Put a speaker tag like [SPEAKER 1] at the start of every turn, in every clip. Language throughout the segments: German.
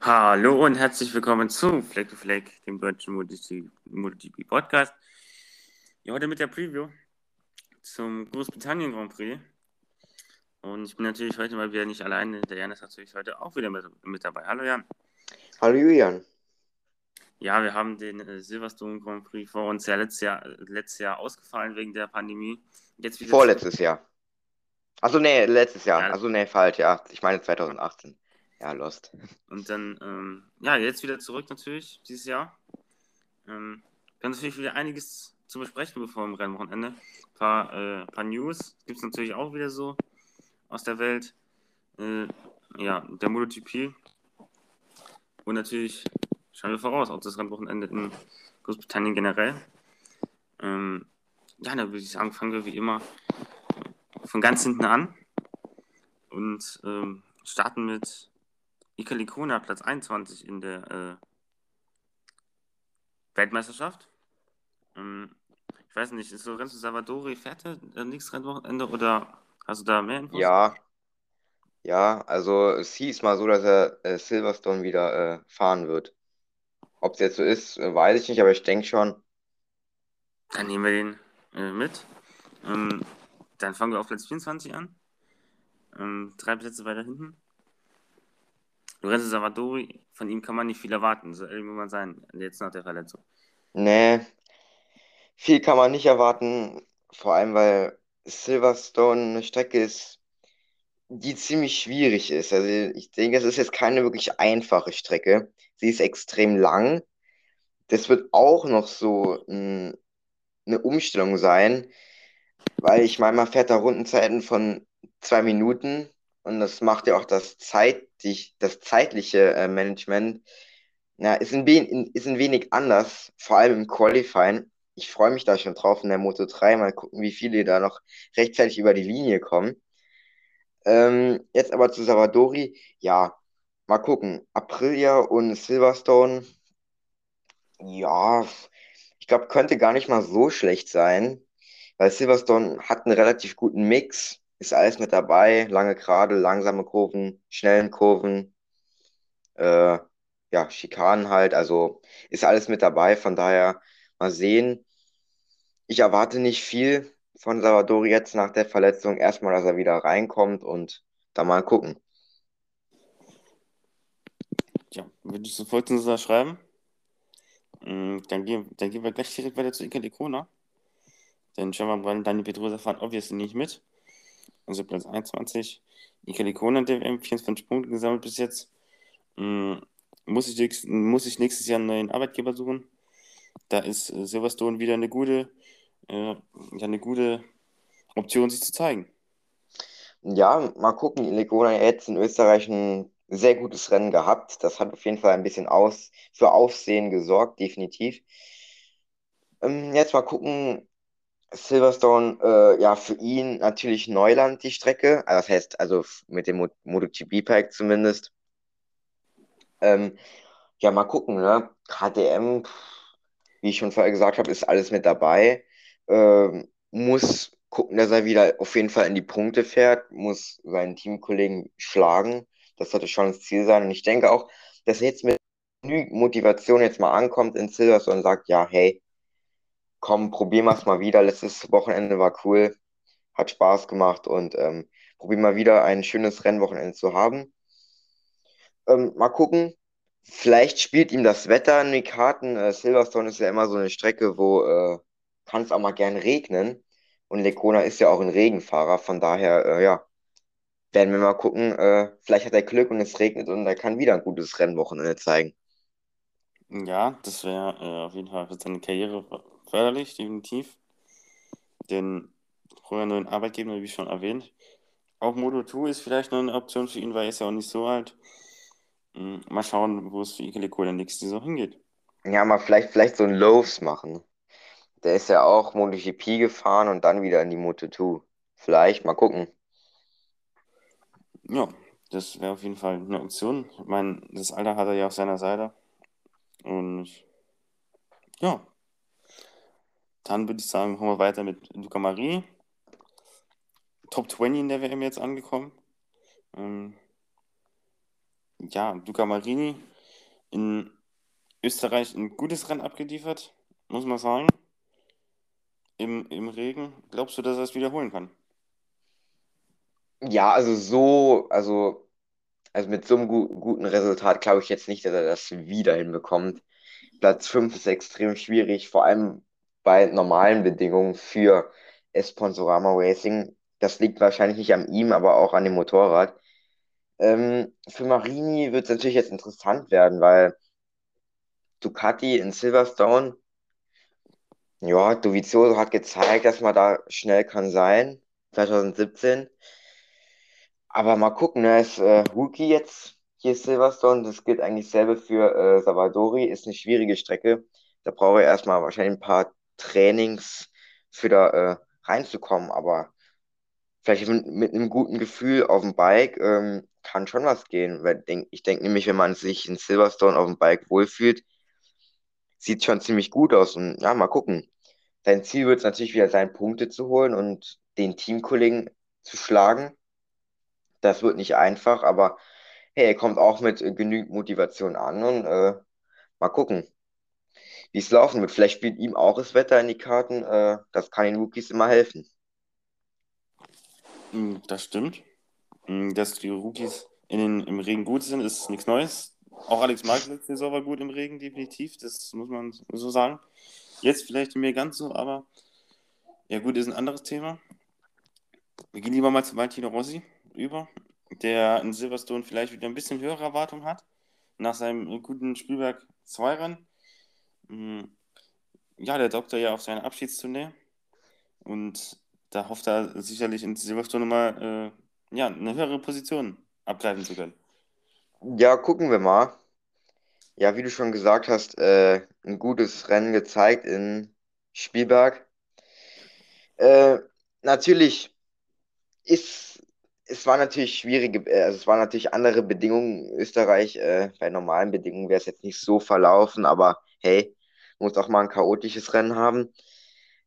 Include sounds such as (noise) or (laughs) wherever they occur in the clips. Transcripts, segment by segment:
[SPEAKER 1] Hallo und herzlich willkommen zu Fleck to Fleck, dem deutschen MotoGP Podcast. Ja, heute mit der Preview zum Großbritannien Grand Prix. Und ich bin natürlich heute mal wieder nicht alleine. Der Jan ist natürlich heute auch wieder mit, mit dabei. Hallo Jan.
[SPEAKER 2] Hallo Julian.
[SPEAKER 1] Ja, wir haben den äh, Silverstone Grand Prix vor uns ja letztes Jahr, letztes Jahr ausgefallen wegen der Pandemie.
[SPEAKER 2] Jetzt Vorletztes. Jahr. Achso, nee, letztes Jahr. Ja. Also nee, falsch, ja. Ich meine 2018. Ja, Lost.
[SPEAKER 1] Und dann, ähm, ja, jetzt wieder zurück natürlich, dieses Jahr. Ähm, wir haben natürlich wieder einiges zu besprechen bevor im Rennwochenende. Ein paar, äh, paar News gibt es natürlich auch wieder so aus der Welt. Äh, ja, der MotoGP. Und natürlich schauen wir voraus, auch das Rennwochenende in Großbritannien generell. Ähm, ja, da würde ich sagen, fangen wir wie immer von ganz hinten an und ähm, starten mit Ikalikona, Platz 21 in der äh, Weltmeisterschaft. Ähm, ich weiß nicht, ist Lorenzo Salvadori fährt er äh, nächstes Rennwochenende oder hast du da mehr Infos?
[SPEAKER 2] Ja, ja, also es hieß mal so, dass er äh, Silverstone wieder äh, fahren wird. Ob es jetzt so ist, äh, weiß ich nicht, aber ich denke schon.
[SPEAKER 1] Dann nehmen wir den äh, mit. Ähm, dann fangen wir auf Platz 24 an. Ähm, drei Plätze weiter hinten. Lorenzo Savadori, von ihm kann man nicht viel erwarten, so ehrlich muss man sein, jetzt nach der Verletzung.
[SPEAKER 2] Nee, viel kann man nicht erwarten, vor allem weil Silverstone eine Strecke ist, die ziemlich schwierig ist. Also ich denke, es ist jetzt keine wirklich einfache Strecke. Sie ist extrem lang. Das wird auch noch so ein, eine Umstellung sein, weil ich meine, man fährt da Rundenzeiten von zwei Minuten und das macht ja auch das, zeitlich, das zeitliche äh, Management. Na, ist ein, ist ein wenig anders, vor allem im Qualifying. Ich freue mich da schon drauf in der Moto 3. Mal gucken, wie viele da noch rechtzeitig über die Linie kommen. Ähm, jetzt aber zu Savadori. Ja, mal gucken. Aprilia und Silverstone. Ja, ich glaube, könnte gar nicht mal so schlecht sein, weil Silverstone hat einen relativ guten Mix ist alles mit dabei. Lange Gerade, langsame Kurven, schnellen Kurven, äh, ja, Schikanen halt. Also ist alles mit dabei. Von daher mal sehen. Ich erwarte nicht viel von Salvadori jetzt nach der Verletzung. Erstmal, dass er wieder reinkommt und dann mal gucken.
[SPEAKER 1] Ja, würde ich sofort unterschreiben. Mm, dann gehen, dann gehen wir gleich direkt weiter zu Iker Likona. Dann schauen wir mal, Daniel Pedrosa fahren obviously nicht mit also Platz 21. Ikalikon hat der WM 24 Punkte gesammelt bis jetzt. Ähm, muss, ich, muss ich nächstes Jahr einen neuen Arbeitgeber suchen. Da ist äh, Silverstone wieder eine gute, äh, eine gute Option, sich zu zeigen.
[SPEAKER 2] Ja, mal gucken. Ilikona hat jetzt in Österreich ein sehr gutes Rennen gehabt. Das hat auf jeden Fall ein bisschen aus, für Aufsehen gesorgt, definitiv. Ähm, jetzt mal gucken, Silverstone, äh, ja, für ihn natürlich Neuland, die Strecke. Also das heißt, also mit dem Mo MotoGP-Pack zumindest. Ähm, ja, mal gucken, ne? KTM, wie ich schon vorher gesagt habe, ist alles mit dabei. Ähm, muss gucken, dass er wieder auf jeden Fall in die Punkte fährt, muss seinen Teamkollegen schlagen. Das sollte schon das Ziel sein. Und ich denke auch, dass er jetzt mit Motivation jetzt mal ankommt in Silverstone und sagt, ja, hey, komm, probieren wir es mal wieder. Letztes Wochenende war cool, hat Spaß gemacht und ähm, probieren mal wieder ein schönes Rennwochenende zu haben. Ähm, mal gucken. Vielleicht spielt ihm das Wetter in die Karten. Äh, Silverstone ist ja immer so eine Strecke, wo äh, kann es auch mal gern regnen. Und Lecona ist ja auch ein Regenfahrer. Von daher, äh, ja, werden wir mal gucken. Äh, vielleicht hat er Glück und es regnet und er kann wieder ein gutes Rennwochenende zeigen.
[SPEAKER 1] Ja, das wäre äh, auf jeden Fall für seine Karriere förderlich, definitiv. Denn früher nur ein Arbeitgeber, wie schon erwähnt. Auch Moto 2 ist vielleicht noch eine Option für ihn, weil er ist ja auch nicht so alt. Hm, mal schauen, wo es für Ike Lecole nächste Saison hingeht.
[SPEAKER 2] Ja, mal vielleicht, vielleicht so ein Loves machen. Der ist ja auch MotoGP gefahren und dann wieder in die Moto 2. Vielleicht, mal gucken.
[SPEAKER 1] Ja, das wäre auf jeden Fall eine Option. Ich meine, das Alter hat er ja auf seiner Seite. Und ja, dann würde ich sagen, machen wir weiter mit Luca Marie. Top 20 in der WM jetzt angekommen. Ähm, ja, Luca Marini in Österreich ein gutes Rennen abgeliefert, muss man sagen. Im, Im Regen. Glaubst du, dass er es wiederholen kann?
[SPEAKER 2] Ja, also so, also, also mit so einem gu guten Resultat glaube ich jetzt nicht, dass er das wieder hinbekommt. Platz 5 ist extrem schwierig, vor allem bei normalen Bedingungen für Esponsorama Racing. Das liegt wahrscheinlich nicht an ihm, aber auch an dem Motorrad. Ähm, für Marini wird es natürlich jetzt interessant werden, weil Ducati in Silverstone, ja, Dovizioso hat gezeigt, dass man da schnell kann sein, 2017. Aber mal gucken, er ist äh, Rookie jetzt hier Silverstone. Das gilt eigentlich selber für äh, Savadori. Ist eine schwierige Strecke. Da brauche ich erstmal wahrscheinlich ein paar Trainings für da äh, reinzukommen. Aber vielleicht mit, mit einem guten Gefühl auf dem Bike ähm, kann schon was gehen. Ich denke nämlich, wenn man sich in Silverstone auf dem Bike wohlfühlt, sieht schon ziemlich gut aus. Und ja, mal gucken. Sein Ziel wird es natürlich wieder sein, Punkte zu holen und den Teamkollegen zu schlagen. Das wird nicht einfach, aber hey, er kommt auch mit genügend Motivation an und äh, mal gucken, wie es laufen wird. Vielleicht spielt ihm auch das Wetter in die Karten. Äh, das kann den Rookies immer helfen.
[SPEAKER 1] Hm, das stimmt. Hm, dass die Rookies in den, im Regen gut sind, ist nichts Neues. Auch Alex Marquez letzte Saison war gut im Regen, definitiv. Das muss man so sagen. Jetzt vielleicht mehr ganz so, aber ja gut, ist ein anderes Thema. Wir gehen lieber mal zu Valentino Rossi über, der in Silverstone vielleicht wieder ein bisschen höhere Erwartungen hat, nach seinem guten Spielberg 2 Rennen. Hm, ja, der Doktor ja auf seine Abschiedstournee und da hofft er sicherlich in Silverstone mal äh, ja, eine höhere Position abgreifen zu können.
[SPEAKER 2] Ja, gucken wir mal. Ja, wie du schon gesagt hast, äh, ein gutes Rennen gezeigt in Spielberg. Äh, natürlich ist, es war natürlich schwierige, äh, also es waren natürlich andere Bedingungen in Österreich. Äh, bei normalen Bedingungen wäre es jetzt nicht so verlaufen, aber hey, muss auch mal ein chaotisches Rennen haben.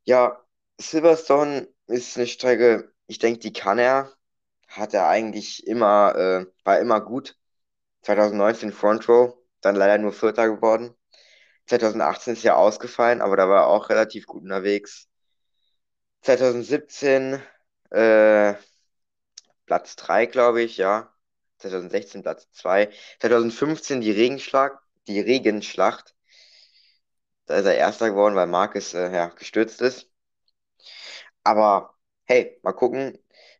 [SPEAKER 2] Ja, Silverstone ist eine Strecke, ich denke, die kann er. Hat er eigentlich immer, äh, war immer gut. 2019 Front Row, dann leider nur Vierter geworden. 2018 ist ja ausgefallen, aber da war er auch relativ gut unterwegs. 2017 äh, Platz 3, glaube ich, ja. 2016 Platz 2. 2015 die Regenschlag, die Regenschlacht. Da ist er Erster geworden, weil Marcus äh, ja, gestürzt ist. Aber hey, mal gucken.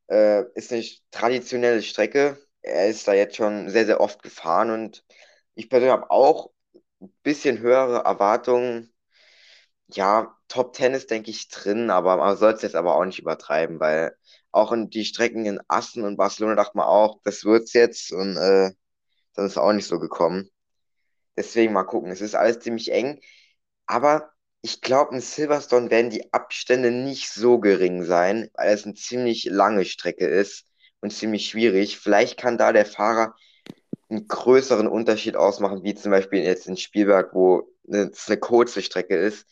[SPEAKER 2] Äh, ist eine traditionelle Strecke. Er ist da jetzt schon sehr, sehr oft gefahren und ich persönlich habe auch ein bisschen höhere Erwartungen. Ja, Top 10 ist, denke ich, drin, aber man soll es jetzt aber auch nicht übertreiben, weil auch in die Strecken in Assen und Barcelona dachte man auch, das wird's jetzt und äh, dann ist es auch nicht so gekommen. Deswegen mal gucken. Es ist alles ziemlich eng. Aber ich glaube, in Silverstone werden die Abstände nicht so gering sein, weil es eine ziemlich lange Strecke ist und ziemlich schwierig. Vielleicht kann da der Fahrer einen größeren Unterschied ausmachen, wie zum Beispiel jetzt in Spielberg, wo es eine kurze Strecke ist.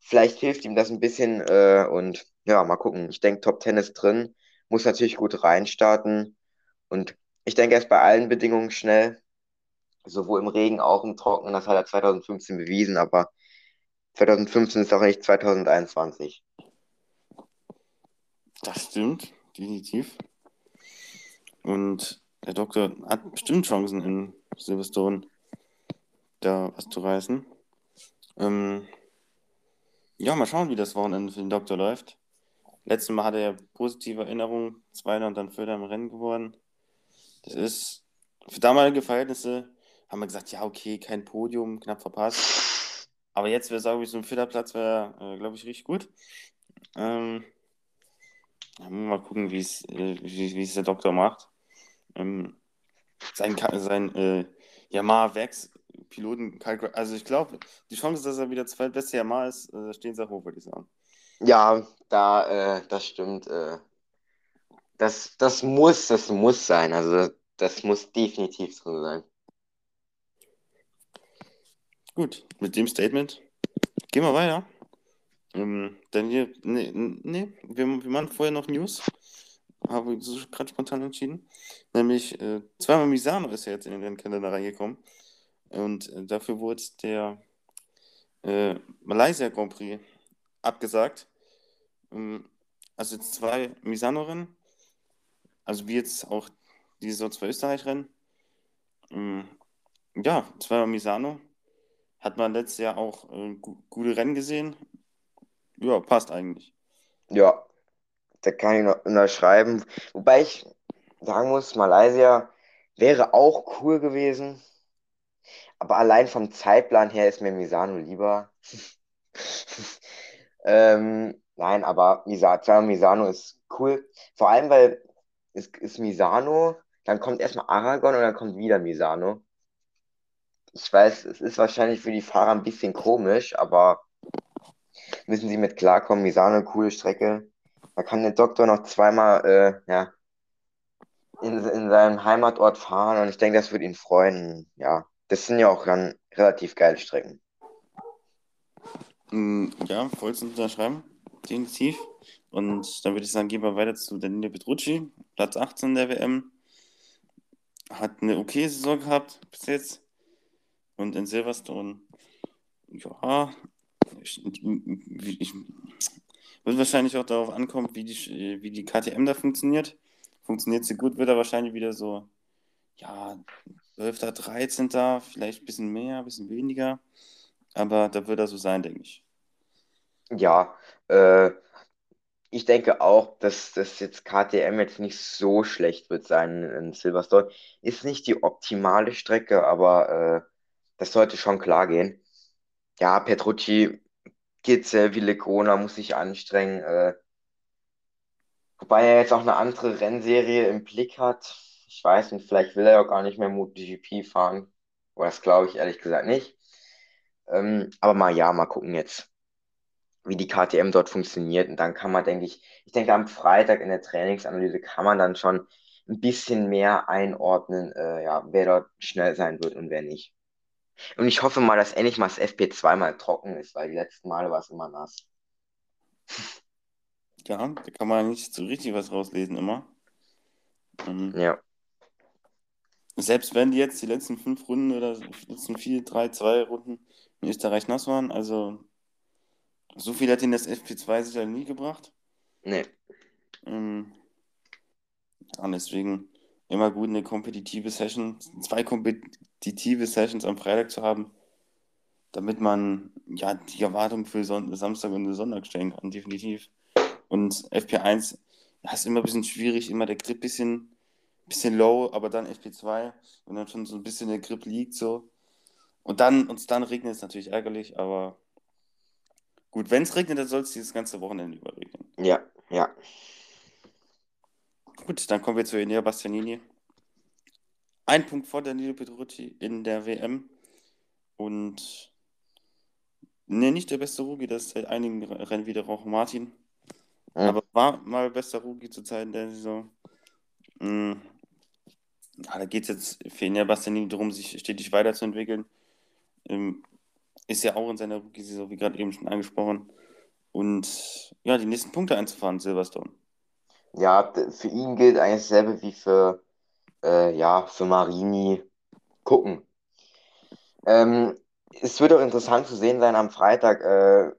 [SPEAKER 2] Vielleicht hilft ihm das ein bisschen äh, und ja, mal gucken. Ich denke, Top 10 ist drin, muss natürlich gut reinstarten und ich denke, er ist bei allen Bedingungen schnell, sowohl im Regen, auch im Trockenen, das hat er 2015 bewiesen, aber 2015 ist auch nicht 2021.
[SPEAKER 1] Das stimmt, definitiv. Und der Doktor hat bestimmt Chancen in Silverstone da was zu reißen. Ähm, ja, mal schauen, wie das Wochenende für den Doktor läuft. Letztes Mal hatte er positive Erinnerungen, Zweiter und dann Vierter im Rennen geworden. Das ist für damalige Verhältnisse, haben wir gesagt, ja, okay, kein Podium, knapp verpasst. Aber jetzt wäre, sage ich, so ein vierter Platz wäre, äh, glaube ich, richtig gut. Ähm, mal gucken, äh, wie, wie es der Doktor macht. Ähm, sein sein äh, Yamaha Vex Piloten, also ich glaube, die Chance, dass er wieder zweitbeste Yamaha ist, äh, stehen sehr hoch, würde ich sagen.
[SPEAKER 2] Ja, da, äh, das stimmt. Äh, das, das muss, das muss sein. Also das muss definitiv so sein.
[SPEAKER 1] Gut, mit dem Statement gehen wir weiter. Ähm, dann hier, nee, nee wir, wir machen vorher noch News. habe ich so gerade spontan entschieden. Nämlich äh, zweimal Misano ist ja jetzt in den Rennkalender reingekommen. Und äh, dafür wurde der äh, Malaysia Grand Prix abgesagt. Ähm, also zwei Misano-Rennen. Also wie jetzt auch diese zwei Österreich-Rennen. Ähm, ja, zweimal Misano. Hat man letztes Jahr auch äh, gu gute Rennen gesehen. Ja, passt eigentlich.
[SPEAKER 2] Ja, da kann ich noch unterschreiben. Wobei ich sagen muss, Malaysia wäre auch cool gewesen. Aber allein vom Zeitplan her ist mir Misano lieber. (laughs) ähm, nein, aber Misano, Misano ist cool. Vor allem, weil es ist Misano, dann kommt erstmal Aragon und dann kommt wieder Misano. Ich weiß, es ist wahrscheinlich für die Fahrer ein bisschen komisch, aber müssen sie mit klarkommen. Misano, coole Strecke. Da kann der Doktor noch zweimal äh, ja, in, in seinem Heimatort fahren und ich denke, das wird ihn freuen. Ja, das sind ja auch dann relativ geile Strecken.
[SPEAKER 1] Mm, ja, vollst unterschreiben. Definitiv. Und dann würde ich sagen, gehen wir weiter zu Danilo Petrucci, Platz 18 der WM. Hat eine okay Saison gehabt bis jetzt. Und in Silverstone, ja, ich, ich, wird wahrscheinlich auch darauf ankommen, wie die, wie die KTM da funktioniert. Funktioniert sie gut, wird er wahrscheinlich wieder so, ja, 12., 13., vielleicht ein bisschen mehr, ein bisschen weniger. Aber da wird er so sein, denke ich.
[SPEAKER 2] Ja, äh, ich denke auch, dass das jetzt KTM jetzt nicht so schlecht wird sein in Silverstone. Ist nicht die optimale Strecke, aber äh, das sollte schon klar gehen. Ja, Petrucci geht sehr wie Lecona, muss sich anstrengen. Äh, wobei er jetzt auch eine andere Rennserie im Blick hat. Ich weiß nicht, vielleicht will er ja gar nicht mehr MotoGP fahren. Aber das glaube ich ehrlich gesagt nicht. Ähm, aber mal ja, mal gucken jetzt, wie die KTM dort funktioniert. Und dann kann man, denke ich, ich denke, am Freitag in der Trainingsanalyse kann man dann schon ein bisschen mehr einordnen, äh, ja, wer dort schnell sein wird und wer nicht. Und ich hoffe mal, dass endlich mal das FP2 mal trocken ist, weil die letzten Male war es immer nass.
[SPEAKER 1] Ja, da kann man nicht so richtig was rauslesen immer.
[SPEAKER 2] Ähm, ja.
[SPEAKER 1] Selbst wenn die jetzt die letzten fünf Runden oder letzten vier, drei, zwei Runden in Österreich nass waren, also so viel hat ihnen das FP2 sicher nie gebracht.
[SPEAKER 2] Nee.
[SPEAKER 1] Ähm, ja, deswegen immer gut eine kompetitive Session, zwei kompetitive Sessions am Freitag zu haben, damit man ja die Erwartung für Son Samstag und Sonntag stellen kann, definitiv. Und FP1 ja, ist immer ein bisschen schwierig, immer der Grip bisschen, bisschen low, aber dann FP2 und dann schon so ein bisschen der Grip liegt so. Und dann, und dann regnet es natürlich ärgerlich, aber gut, wenn es regnet, dann soll es dieses ganze Wochenende überregnen.
[SPEAKER 2] Ja, ja.
[SPEAKER 1] Gut, dann kommen wir zu Enea Bastianini. Ein Punkt vor Danilo Petrucci in der WM. Und ne, nicht der beste Rookie, das ist seit einigen Rennen wieder auch Martin. Mhm. Aber war mal bester Rookie zur Zeit in der Saison. Mhm. Ja, da geht es jetzt für Enea Bastianini darum, sich stetig weiterzuentwickeln. Ähm, ist ja auch in seiner Rookie-Saison, wie gerade eben schon angesprochen. Und ja, die nächsten Punkte einzufahren, Silverstone.
[SPEAKER 2] Ja, für ihn gilt eigentlich dasselbe wie für, äh, ja, für Marini. Gucken. Ähm, es wird auch interessant zu sehen sein am Freitag, äh,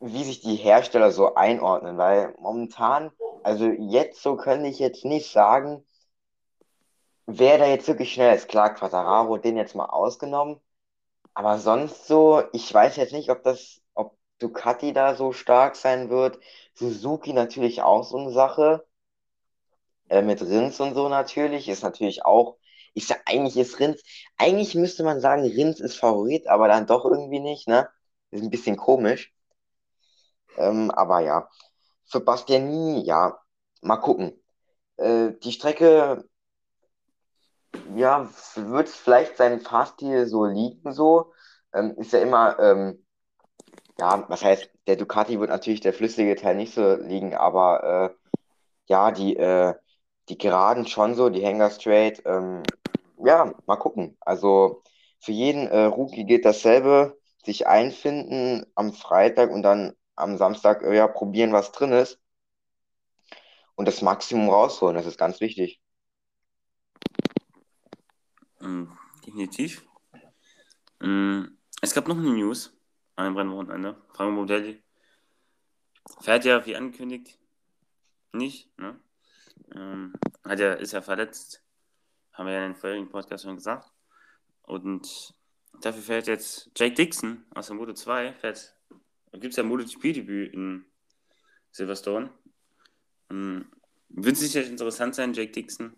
[SPEAKER 2] wie sich die Hersteller so einordnen, weil momentan, also jetzt so könnte ich jetzt nicht sagen, wer da jetzt wirklich schnell ist. Klar, Quattararo, den jetzt mal ausgenommen. Aber sonst so, ich weiß jetzt nicht, ob das, ob Ducati da so stark sein wird. Suzuki natürlich auch so eine Sache. Äh, mit Rins und so natürlich. Ist natürlich auch. Ich sag, eigentlich ist Rins. Eigentlich müsste man sagen, Rins ist Favorit, aber dann doch irgendwie nicht, ne? Ist ein bisschen komisch. Ähm, aber ja. Für Bastianini, ja. Mal gucken. Äh, die Strecke, ja, wird vielleicht seinem Fahrstil so liegen, so. Ähm, ist ja immer, ähm, ja, was heißt, der Ducati wird natürlich der flüssige Teil nicht so liegen, aber äh, ja, die, äh, die Geraden schon so, die Hanger Straight, ähm, ja, mal gucken. Also für jeden äh, Rookie geht dasselbe, sich einfinden am Freitag und dann am Samstag äh, ja, probieren, was drin ist. und das Maximum rausholen. Das ist ganz wichtig.
[SPEAKER 1] Mhm, definitiv. Mhm. Es gab noch eine News an dem Rennwochenende. Franco Modelli fährt ja, wie angekündigt, nicht. Ne? Ähm, hat ja, ist ja verletzt. Haben wir ja in den vorherigen Podcast schon gesagt. Und dafür fährt jetzt Jake Dixon aus der Moto 2. Fährt, gibt es ja MotoGP-Debüt in Silverstone. Ähm, wird sicher interessant sein, Jake Dixon.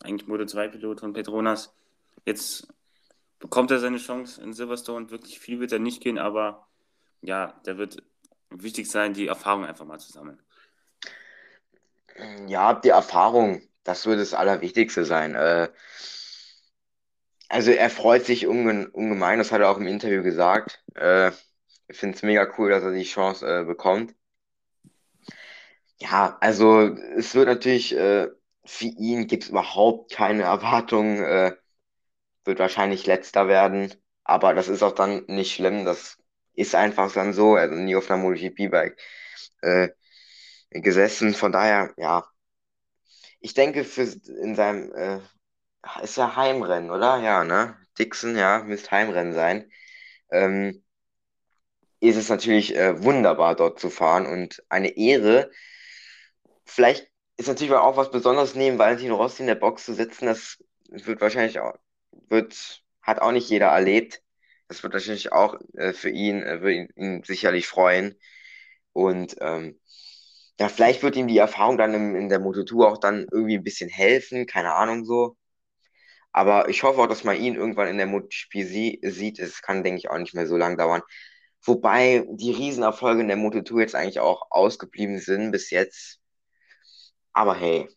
[SPEAKER 1] Eigentlich Moto 2-Pilot von Petronas. Jetzt bekommt er seine Chance in Silverstone. Wirklich viel wird er nicht gehen, aber ja, der wird wichtig sein, die Erfahrung einfach mal zu sammeln.
[SPEAKER 2] Ja, die Erfahrung, das wird das Allerwichtigste sein. Äh, also er freut sich unge ungemein, das hat er auch im Interview gesagt. Äh, ich finde es mega cool, dass er die Chance äh, bekommt. Ja, also es wird natürlich, äh, für ihn gibt es überhaupt keine Erwartungen, äh, wird wahrscheinlich letzter werden, aber das ist auch dann nicht schlimm, das ist einfach dann so, also nie auf einer MotoGP-Bike äh, gesessen, von daher, ja, ich denke, für in seinem, äh, ist ja Heimrennen, oder? Ja, ne? Dixon, ja, müsste Heimrennen sein. Ähm, ist es natürlich äh, wunderbar, dort zu fahren und eine Ehre. Vielleicht ist natürlich auch was Besonderes neben Valentino Rossi in der Box zu sitzen. Das wird wahrscheinlich auch, wird, hat auch nicht jeder erlebt. Das wird wahrscheinlich auch äh, für ihn, äh, wird ihn, ihn, sicherlich freuen. Und ähm, ja, vielleicht wird ihm die Erfahrung dann im, in der Moto2 auch dann irgendwie ein bisschen helfen, keine Ahnung so. Aber ich hoffe auch, dass man ihn irgendwann in der MotoGP sie sieht. Es kann, denke ich, auch nicht mehr so lange dauern. Wobei die Riesenerfolge in der Moto2 jetzt eigentlich auch ausgeblieben sind bis jetzt. Aber hey,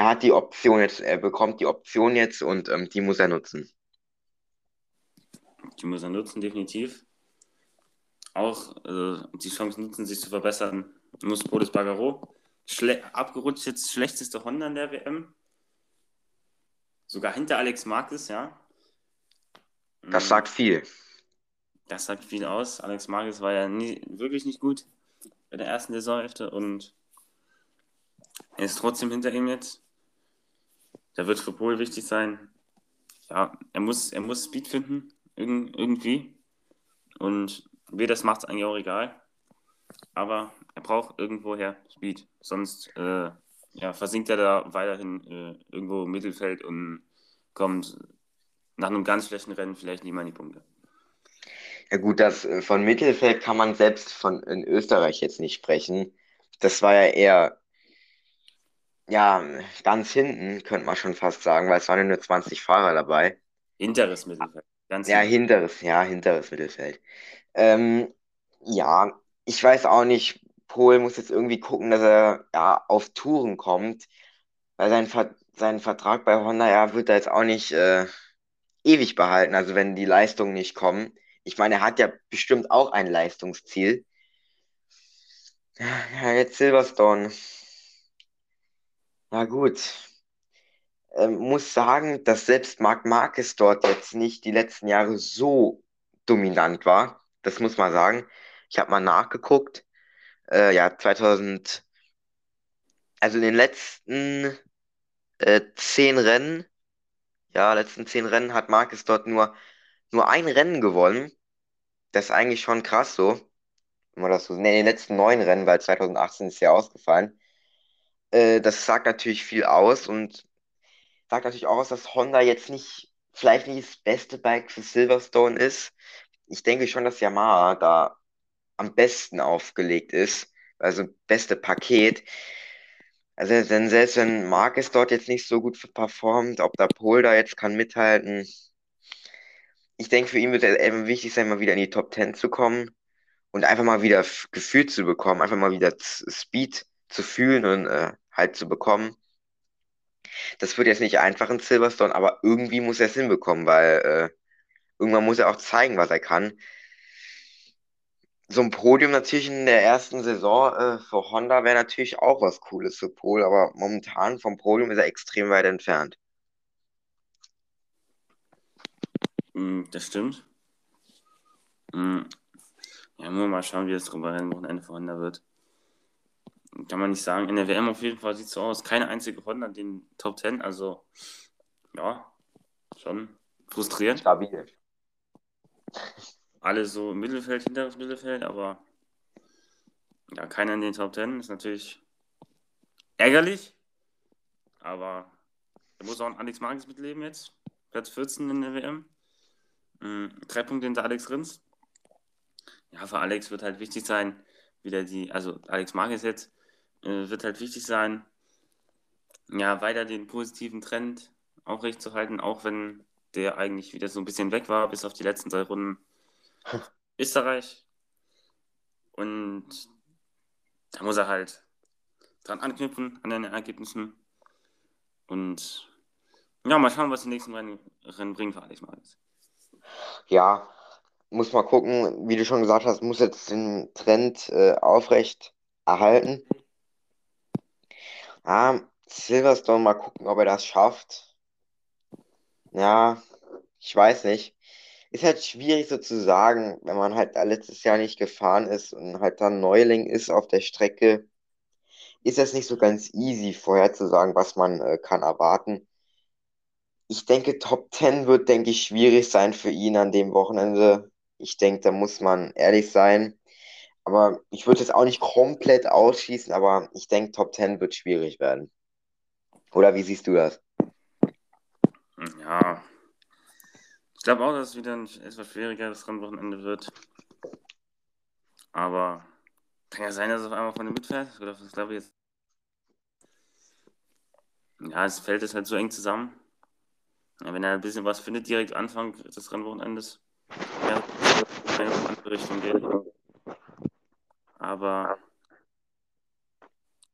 [SPEAKER 2] er hat die Option jetzt, er bekommt die Option jetzt und ähm, die muss er nutzen.
[SPEAKER 1] Die muss er nutzen, definitiv. Auch äh, die Chance nutzen, sich zu verbessern, muss Boris Bagaro. Schle abgerutscht jetzt schlechteste Honda in der WM. Sogar hinter Alex Marquez, ja.
[SPEAKER 2] Das sagt viel.
[SPEAKER 1] Das sagt viel aus. Alex Marquez war ja nie, wirklich nicht gut in der ersten Saisonhälfte und er ist trotzdem hinter ihm jetzt. Da wird für Pol wichtig sein. Ja, er muss, er muss Speed finden, irgendwie. Und wie das macht es eigentlich auch egal. Aber er braucht irgendwoher Speed. Sonst äh, ja, versinkt er da weiterhin äh, irgendwo im Mittelfeld und kommt nach einem ganz schlechten Rennen vielleicht nicht mal in die Punkte.
[SPEAKER 2] Ja gut, das äh, von Mittelfeld kann man selbst von in Österreich jetzt nicht sprechen. Das war ja eher ja, ganz hinten, könnte man schon fast sagen, weil es waren ja nur 20 Fahrer dabei.
[SPEAKER 1] Hinteres Mittelfeld.
[SPEAKER 2] Ganz ja, hinteres, ja, hinteres Mittelfeld. Ähm, ja, ich weiß auch nicht, Pohl muss jetzt irgendwie gucken, dass er ja, auf Touren kommt, weil sein, Ver sein Vertrag bei Honda ja, wird er jetzt auch nicht äh, ewig behalten, also wenn die Leistungen nicht kommen. Ich meine, er hat ja bestimmt auch ein Leistungsziel. Ja, jetzt Silverstone. Na gut. Ähm, muss sagen, dass selbst Marc Marquez dort jetzt nicht die letzten Jahre so dominant war. Das muss man sagen. Ich habe mal nachgeguckt äh, ja, 2000, also in den letzten äh, zehn Rennen, ja, letzten zehn Rennen hat Marquez dort nur, nur ein Rennen gewonnen. Das ist eigentlich schon krass so. Wenn man das so, nee, in den letzten neun Rennen, weil 2018 ist ja ausgefallen. Äh, das sagt natürlich viel aus und sagt natürlich auch aus, dass Honda jetzt nicht, vielleicht nicht das beste Bike für Silverstone ist. Ich denke schon, dass Yamaha da am besten aufgelegt ist, also beste Paket. Also denn selbst wenn Marquez dort jetzt nicht so gut performt, ob der Pol da jetzt kann mithalten, ich denke, für ihn wird es eben wichtig sein, mal wieder in die Top 10 zu kommen und einfach mal wieder Gefühl zu bekommen, einfach mal wieder Speed zu fühlen und äh, halt zu bekommen. Das wird jetzt nicht einfach in Silverstone, aber irgendwie muss er es hinbekommen, weil äh, irgendwann muss er auch zeigen, was er kann so ein Podium natürlich in der ersten Saison äh, für Honda wäre natürlich auch was Cooles für Pol, aber momentan vom Podium ist er extrem weit entfernt.
[SPEAKER 1] Mm, das stimmt. Mm. Ja, nur mal schauen, wie das drüber Wochenende für Honda wird. Kann man nicht sagen. In der WM auf jeden Fall sieht es so aus. Keine einzige Honda in den Top 10. Also, ja, schon frustrierend.
[SPEAKER 2] Stabil.
[SPEAKER 1] Alle so im Mittelfeld, hinteres Mittelfeld, aber ja, keiner in den Top 10 ist natürlich ärgerlich. Aber da muss auch Alex Marquez mitleben jetzt. Platz 14 in der WM. Drei Punkte hinter Alex Rins. Ja, für Alex wird halt wichtig sein, wieder die, also Alex Marquez jetzt, äh, wird halt wichtig sein, ja, weiter den positiven Trend aufrechtzuerhalten, auch wenn der eigentlich wieder so ein bisschen weg war, bis auf die letzten drei Runden (laughs) Österreich. Und da muss er halt dran anknüpfen, an den Ergebnissen. Und ja, mal schauen, was die nächsten Rennen, Rennen bringen für Alex Marquez.
[SPEAKER 2] Ja, muss mal gucken, wie du schon gesagt hast, muss jetzt den Trend äh, aufrecht erhalten. Ja, Silverstone mal gucken, ob er das schafft. Ja, ich weiß nicht. Ist halt schwierig so zu sagen, wenn man halt letztes Jahr nicht gefahren ist und halt dann Neuling ist auf der Strecke, ist das nicht so ganz easy vorherzusagen, was man äh, kann erwarten. Ich denke, Top 10 wird, denke ich, schwierig sein für ihn an dem Wochenende. Ich denke, da muss man ehrlich sein. Aber ich würde es auch nicht komplett ausschließen, aber ich denke, Top 10 wird schwierig werden. Oder wie siehst du das?
[SPEAKER 1] Ja, ich glaube auch, dass es wieder ein etwas schwierigeres Rennwochenende wird. Aber kann ja sein, dass es auf einmal von dem mitfährt. Oder was glaube ich jetzt? Ja, das Feld ist halt so eng zusammen. Wenn er ein bisschen was findet, direkt Anfang des Rennwochenendes, ja, in eine andere Richtung gehen. Aber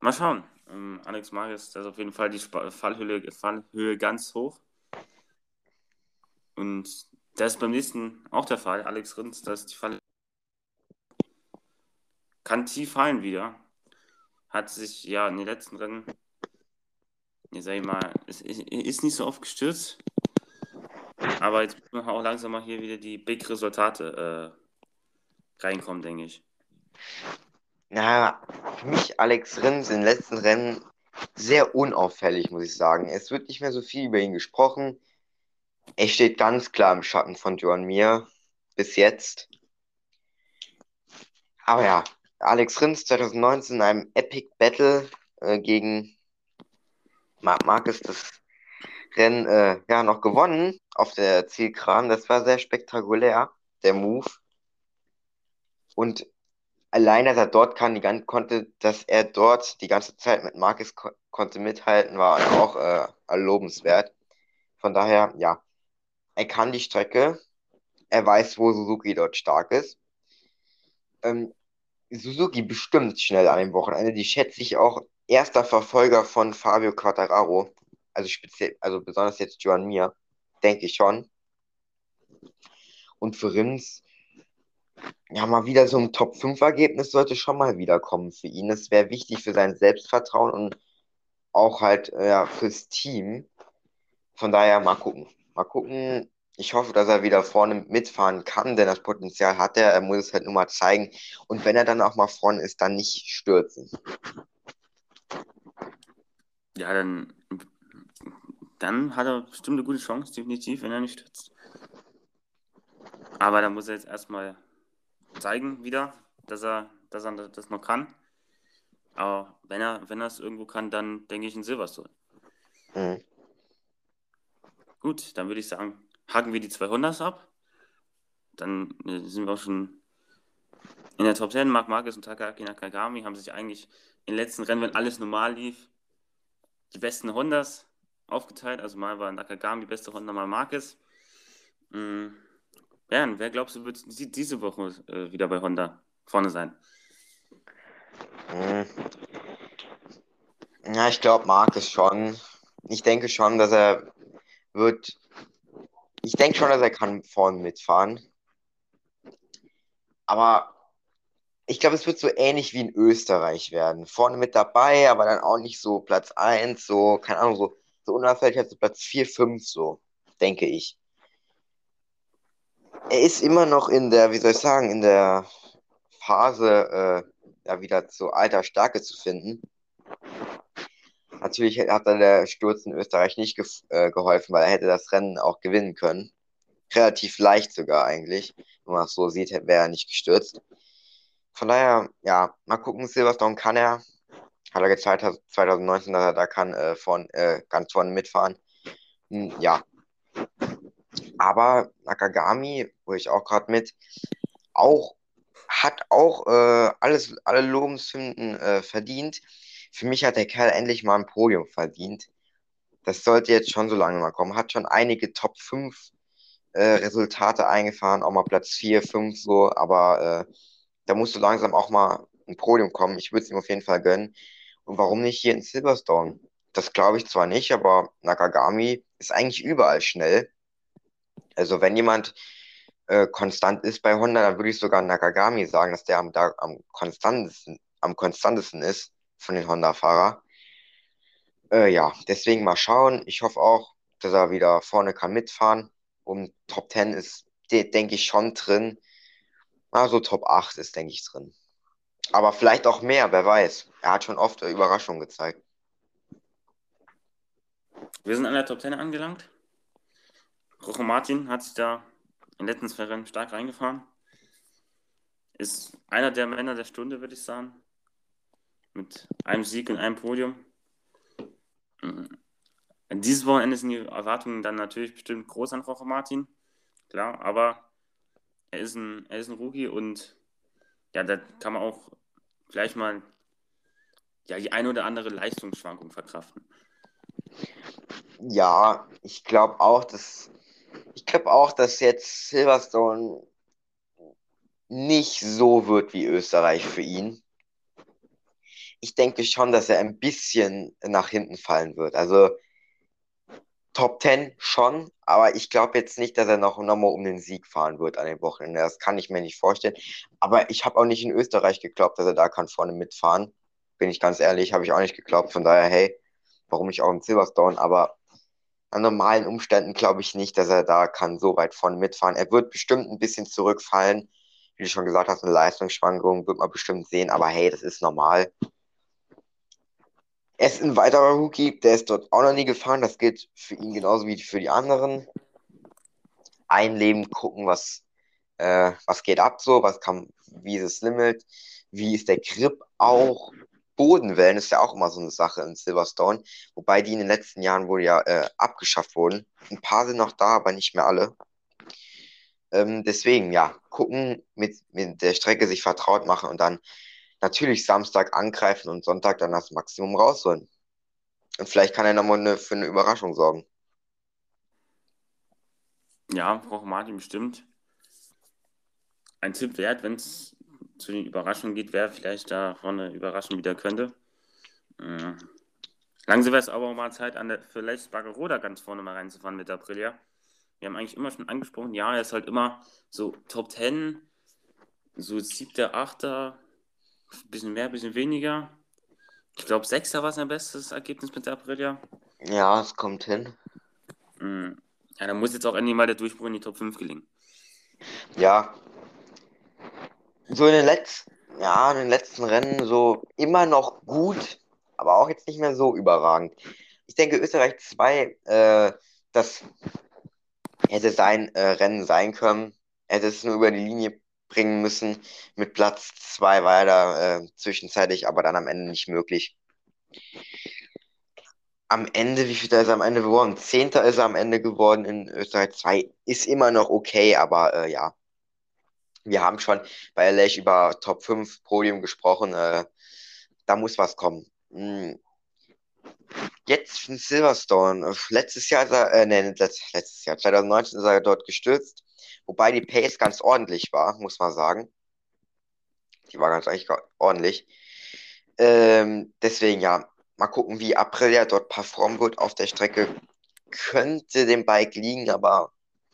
[SPEAKER 1] mal schauen. Um, Alex Marquez, da ist auf jeden Fall die Fallhöhe, Fallhöhe ganz hoch. Und das ist beim nächsten auch der Fall. Alex Rins, da ist die Falle. Kann tief fallen wieder. Hat sich ja in den letzten Rennen, ja, sag ich mal, ist, ist nicht so oft gestürzt. Aber jetzt müssen wir auch langsam mal hier wieder die Big-Resultate äh, reinkommen, denke ich.
[SPEAKER 2] Na, für mich Alex Rins in den letzten Rennen sehr unauffällig, muss ich sagen. Es wird nicht mehr so viel über ihn gesprochen. Er steht ganz klar im Schatten von Joan Mir bis jetzt. Aber ja, Alex Rins 2019 in einem Epic Battle äh, gegen Marc Marquez das Rennen äh, ja, noch gewonnen auf der Zielkran. Das war sehr spektakulär, der Move. Und allein, dass er dort kann, die, konnte, dass er dort die ganze Zeit mit Marquez ko konnte mithalten, war auch äh, lobenswert. Von daher, ja, er kann die Strecke, er weiß, wo Suzuki dort stark ist. Ähm, Suzuki bestimmt schnell an dem Wochenende. Die schätze ich auch erster Verfolger von Fabio Quattararo. Also speziell, also besonders jetzt Joan Mir, denke ich schon. Und für Rins, ja, mal wieder so ein Top-5-Ergebnis sollte schon mal wiederkommen für ihn. Das wäre wichtig für sein Selbstvertrauen und auch halt ja, fürs Team. Von daher mal gucken. Mal gucken. Ich hoffe, dass er wieder vorne mitfahren kann, denn das Potenzial hat er. Er muss es halt nur mal zeigen. Und wenn er dann auch mal vorne ist, dann nicht stürzen.
[SPEAKER 1] Ja, dann, dann hat er bestimmt eine gute Chance, definitiv, wenn er nicht stürzt. Aber da muss er jetzt erstmal zeigen wieder, dass er, dass er das noch kann. Aber wenn er, wenn er es irgendwo kann, dann denke ich in Silverstone. Mhm. Gut, dann würde ich sagen, haken wir die 200 ab. Dann äh, sind wir auch schon in der Top 10. Marc Marquez und Takaki Nakagami haben sich eigentlich in den letzten Rennen, wenn alles normal lief, die besten Hondas aufgeteilt. Also mal war Nakagami beste Honda, mal Marquez. Mhm. Bernd, wer glaubst du, wird diese Woche äh, wieder bei Honda vorne sein?
[SPEAKER 2] Hm. Ja, ich glaube, Marquez schon. Ich denke schon, dass er wird. Ich denke schon, dass er kann vorne mitfahren. Aber ich glaube, es wird so ähnlich wie in Österreich werden. Vorne mit dabei, aber dann auch nicht so Platz 1, so, keine Ahnung, so, so halt so Platz 4, 5, so, denke ich. Er ist immer noch in der, wie soll ich sagen, in der Phase, äh, ja, wieder zu alter Stärke zu finden. Natürlich hat dann der Sturz in Österreich nicht ge äh, geholfen, weil er hätte das Rennen auch gewinnen können. Relativ leicht sogar eigentlich. Wenn man es so sieht, wäre er nicht gestürzt. Von daher, ja, mal gucken, Silverstone kann er. Hat er gezeigt, 2019, dass er da kann, äh, von, äh, ganz vorne mitfahren. Hm, ja. Aber Nakagami, wo ich auch gerade mit, auch hat auch äh, alles, alle Lobensfinden äh, verdient. Für mich hat der Kerl endlich mal ein Podium verdient. Das sollte jetzt schon so lange mal kommen. Hat schon einige Top 5 äh, Resultate eingefahren, auch mal Platz 4, 5 so, aber äh, da musst du langsam auch mal ein Podium kommen. Ich würde es ihm auf jeden Fall gönnen. Und warum nicht hier in Silverstone? Das glaube ich zwar nicht, aber Nakagami ist eigentlich überall schnell. Also wenn jemand äh, konstant ist bei Honda, dann würde ich sogar Nakagami sagen, dass der am, da, am, konstantesten, am konstantesten ist von den Honda-Fahrer. Äh, ja, deswegen mal schauen. Ich hoffe auch, dass er wieder vorne kann mitfahren. Um Top 10 ist, denke ich, schon drin. Also Top 8 ist, denke ich, drin. Aber vielleicht auch mehr, wer weiß. Er hat schon oft Überraschungen gezeigt.
[SPEAKER 1] Wir sind an der Top 10 angelangt. Rojo Martin hat sich da in letzten zwei Rennen stark reingefahren. Ist einer der Männer der Stunde, würde ich sagen. Mit einem Sieg und einem Podium. Dieses Wochenende sind die Erwartungen dann natürlich bestimmt groß an Rojo Martin. Klar, aber er ist ein, er ist ein Rookie und ja, da kann man auch vielleicht mal ja, die eine oder andere Leistungsschwankung verkraften.
[SPEAKER 2] Ja, ich glaube auch, dass ich glaube auch, dass jetzt Silverstone nicht so wird wie Österreich für ihn. Ich denke schon, dass er ein bisschen nach hinten fallen wird. Also Top 10 schon, aber ich glaube jetzt nicht, dass er noch nochmal um den Sieg fahren wird an den Wochenende. Das kann ich mir nicht vorstellen. Aber ich habe auch nicht in Österreich geglaubt, dass er da kann vorne mitfahren. Bin ich ganz ehrlich, habe ich auch nicht geglaubt. Von daher, hey, warum nicht auch in Silverstone? Aber an normalen Umständen glaube ich nicht, dass er da kann so weit vorne mitfahren. Er wird bestimmt ein bisschen zurückfallen. Wie du schon gesagt hast, eine Leistungsschwankung wird man bestimmt sehen. Aber hey, das ist normal. Er ist ein weiterer Rookie, der ist dort auch noch nie gefahren. Das gilt für ihn genauso wie für die anderen. Einleben, gucken, was, äh, was geht ab so, was kann, wie ist das Limit, wie ist der Grip auch. Bodenwellen ist ja auch immer so eine Sache in Silverstone, wobei die in den letzten Jahren wohl ja äh, abgeschafft wurden. Ein paar sind noch da, aber nicht mehr alle. Ähm, deswegen, ja, gucken, mit, mit der Strecke sich vertraut machen und dann natürlich Samstag angreifen und Sonntag dann das Maximum rausholen. Und vielleicht kann er nochmal eine, für eine Überraschung sorgen.
[SPEAKER 1] Ja, braucht Martin bestimmt. Ein Tipp wert, wenn es zu den Überraschungen geht, wer vielleicht da vorne überraschen wieder könnte. Äh, langsam wäre es aber auch mal Zeit, an der, vielleicht Baggeroda ganz vorne mal reinzufahren mit Aprilia. Wir haben eigentlich immer schon angesprochen, ja, er ist halt immer so Top 10, so siebter, achter, ein bisschen mehr, ein bisschen weniger. Ich glaube, Sechster war sein bestes Ergebnis mit der Aprilia.
[SPEAKER 2] Ja, es kommt hin.
[SPEAKER 1] Mhm. Ja, dann muss jetzt auch endlich mal der Durchbruch in die Top 5 gelingen.
[SPEAKER 2] Ja. So in den letzten, ja, in den letzten Rennen so immer noch gut, aber auch jetzt nicht mehr so überragend. Ich denke, Österreich 2, äh, das hätte sein äh, Rennen sein können. Hätte es nur über die Linie bringen müssen. Mit Platz 2 war er da äh, zwischenzeitlich, aber dann am Ende nicht möglich. Am Ende, wie viel ist er am Ende geworden? Zehnter ist er am Ende geworden in Österreich 2. Ist immer noch okay, aber äh, ja. Wir haben schon bei Lech über Top 5 Podium gesprochen. Äh, da muss was kommen. Hm. Jetzt in Silverstone. Letztes Jahr ist er, äh, nee, letztes Jahr, 2019 ist er dort gestürzt. Wobei die Pace ganz ordentlich war, muss man sagen. Die war ganz eigentlich ordentlich. Ähm, deswegen ja, mal gucken, wie Aprilia dort performen wird auf der Strecke. Könnte dem Bike liegen, aber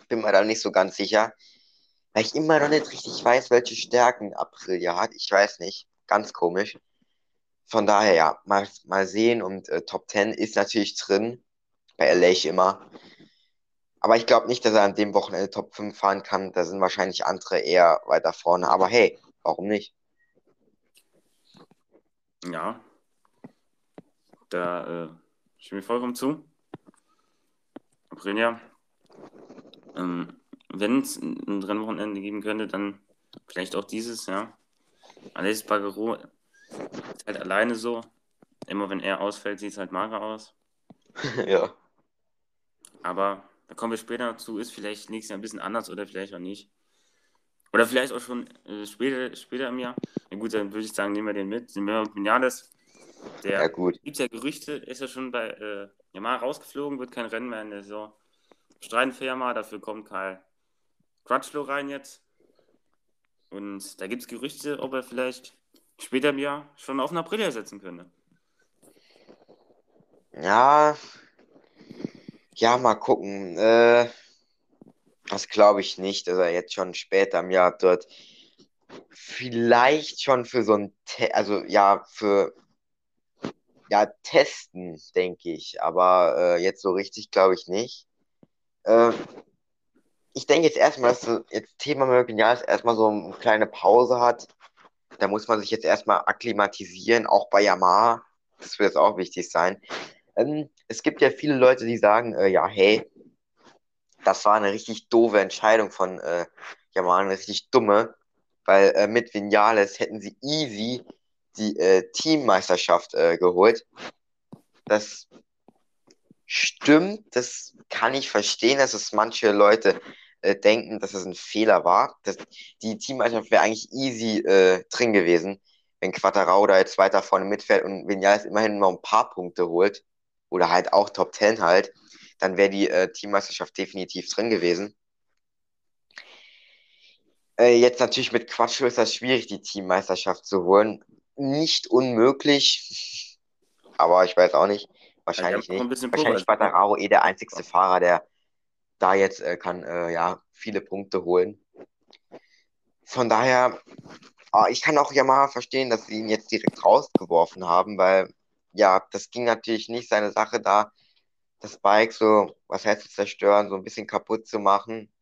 [SPEAKER 2] bin mir da nicht so ganz sicher. Weil ich immer noch nicht richtig weiß, welche Stärken Aprilia hat. Ich weiß nicht. Ganz komisch. Von daher, ja, mal, mal sehen. Und äh, Top 10 ist natürlich drin. Bei LA immer. Aber ich glaube nicht, dass er an dem Wochenende Top 5 fahren kann. Da sind wahrscheinlich andere eher weiter vorne. Aber hey, warum nicht?
[SPEAKER 1] Ja. Da äh, stimme ich vollkommen zu. Aprilia. Ähm, Wenn es ein Rennwochenende geben könnte, dann vielleicht auch dieses, ja. Alexis Bagero ist halt alleine so. Immer wenn er ausfällt, sieht es halt mager aus. (laughs)
[SPEAKER 2] ja.
[SPEAKER 1] Aber da kommen wir später dazu, ist vielleicht nächstes Jahr ein bisschen anders oder vielleicht auch nicht. Oder vielleicht auch schon äh, später, später im Jahr. Na gut, dann würde ich sagen, nehmen wir den mit. Nehmen wir Vinales. Der
[SPEAKER 2] Ja, gut.
[SPEAKER 1] gibt ja Gerüchte, ist ja schon bei äh, Yamaha rausgeflogen, wird kein Rennen mehr in der Saison. Streiten für Yamaha, dafür kommt Karl Crutchlow rein jetzt. Und da gibt es Gerüchte, ob er vielleicht später im Jahr schon auf einen Aprilia setzen könnte.
[SPEAKER 2] Ja. Ja, mal gucken. Äh, das glaube ich nicht, dass er jetzt schon später im Jahr dort vielleicht schon für so ein, Te also ja, für ja, testen, denke ich. Aber äh, jetzt so richtig glaube ich nicht. Äh, ich denke jetzt erstmal, dass jetzt Thema Jahres erstmal so eine kleine Pause hat. Da muss man sich jetzt erstmal akklimatisieren, auch bei Yamaha. Das wird jetzt auch wichtig sein. Ähm, es gibt ja viele Leute, die sagen, äh, ja, hey, das war eine richtig doofe Entscheidung von äh, Yamaha, eine richtig dumme, weil äh, mit Vinales hätten sie easy die äh, Teammeisterschaft äh, geholt. Das stimmt, das kann ich verstehen, dass es manche Leute äh, denken, dass es ein Fehler war. Das, die Teammeisterschaft wäre eigentlich easy äh, drin gewesen, wenn Quattarao da jetzt weiter vorne mitfährt und Vinales immerhin noch ein paar Punkte holt oder halt auch Top 10 halt, dann wäre die äh, Teammeisterschaft definitiv drin gewesen. Äh, jetzt natürlich mit Quattro ist das schwierig, die Teammeisterschaft zu holen. Nicht unmöglich, (laughs) aber ich weiß auch nicht. Wahrscheinlich
[SPEAKER 1] haben auch ein
[SPEAKER 2] nicht. Wahrscheinlich. Quattararo eh der einzigste Fahrer, der da jetzt äh, kann, äh, ja, viele Punkte holen. Von daher, ah, ich kann auch Yamaha verstehen, dass sie ihn jetzt direkt rausgeworfen haben, weil, ja, das ging natürlich nicht seine Sache da, das Bike so, was heißt zu zerstören, so ein bisschen kaputt zu machen.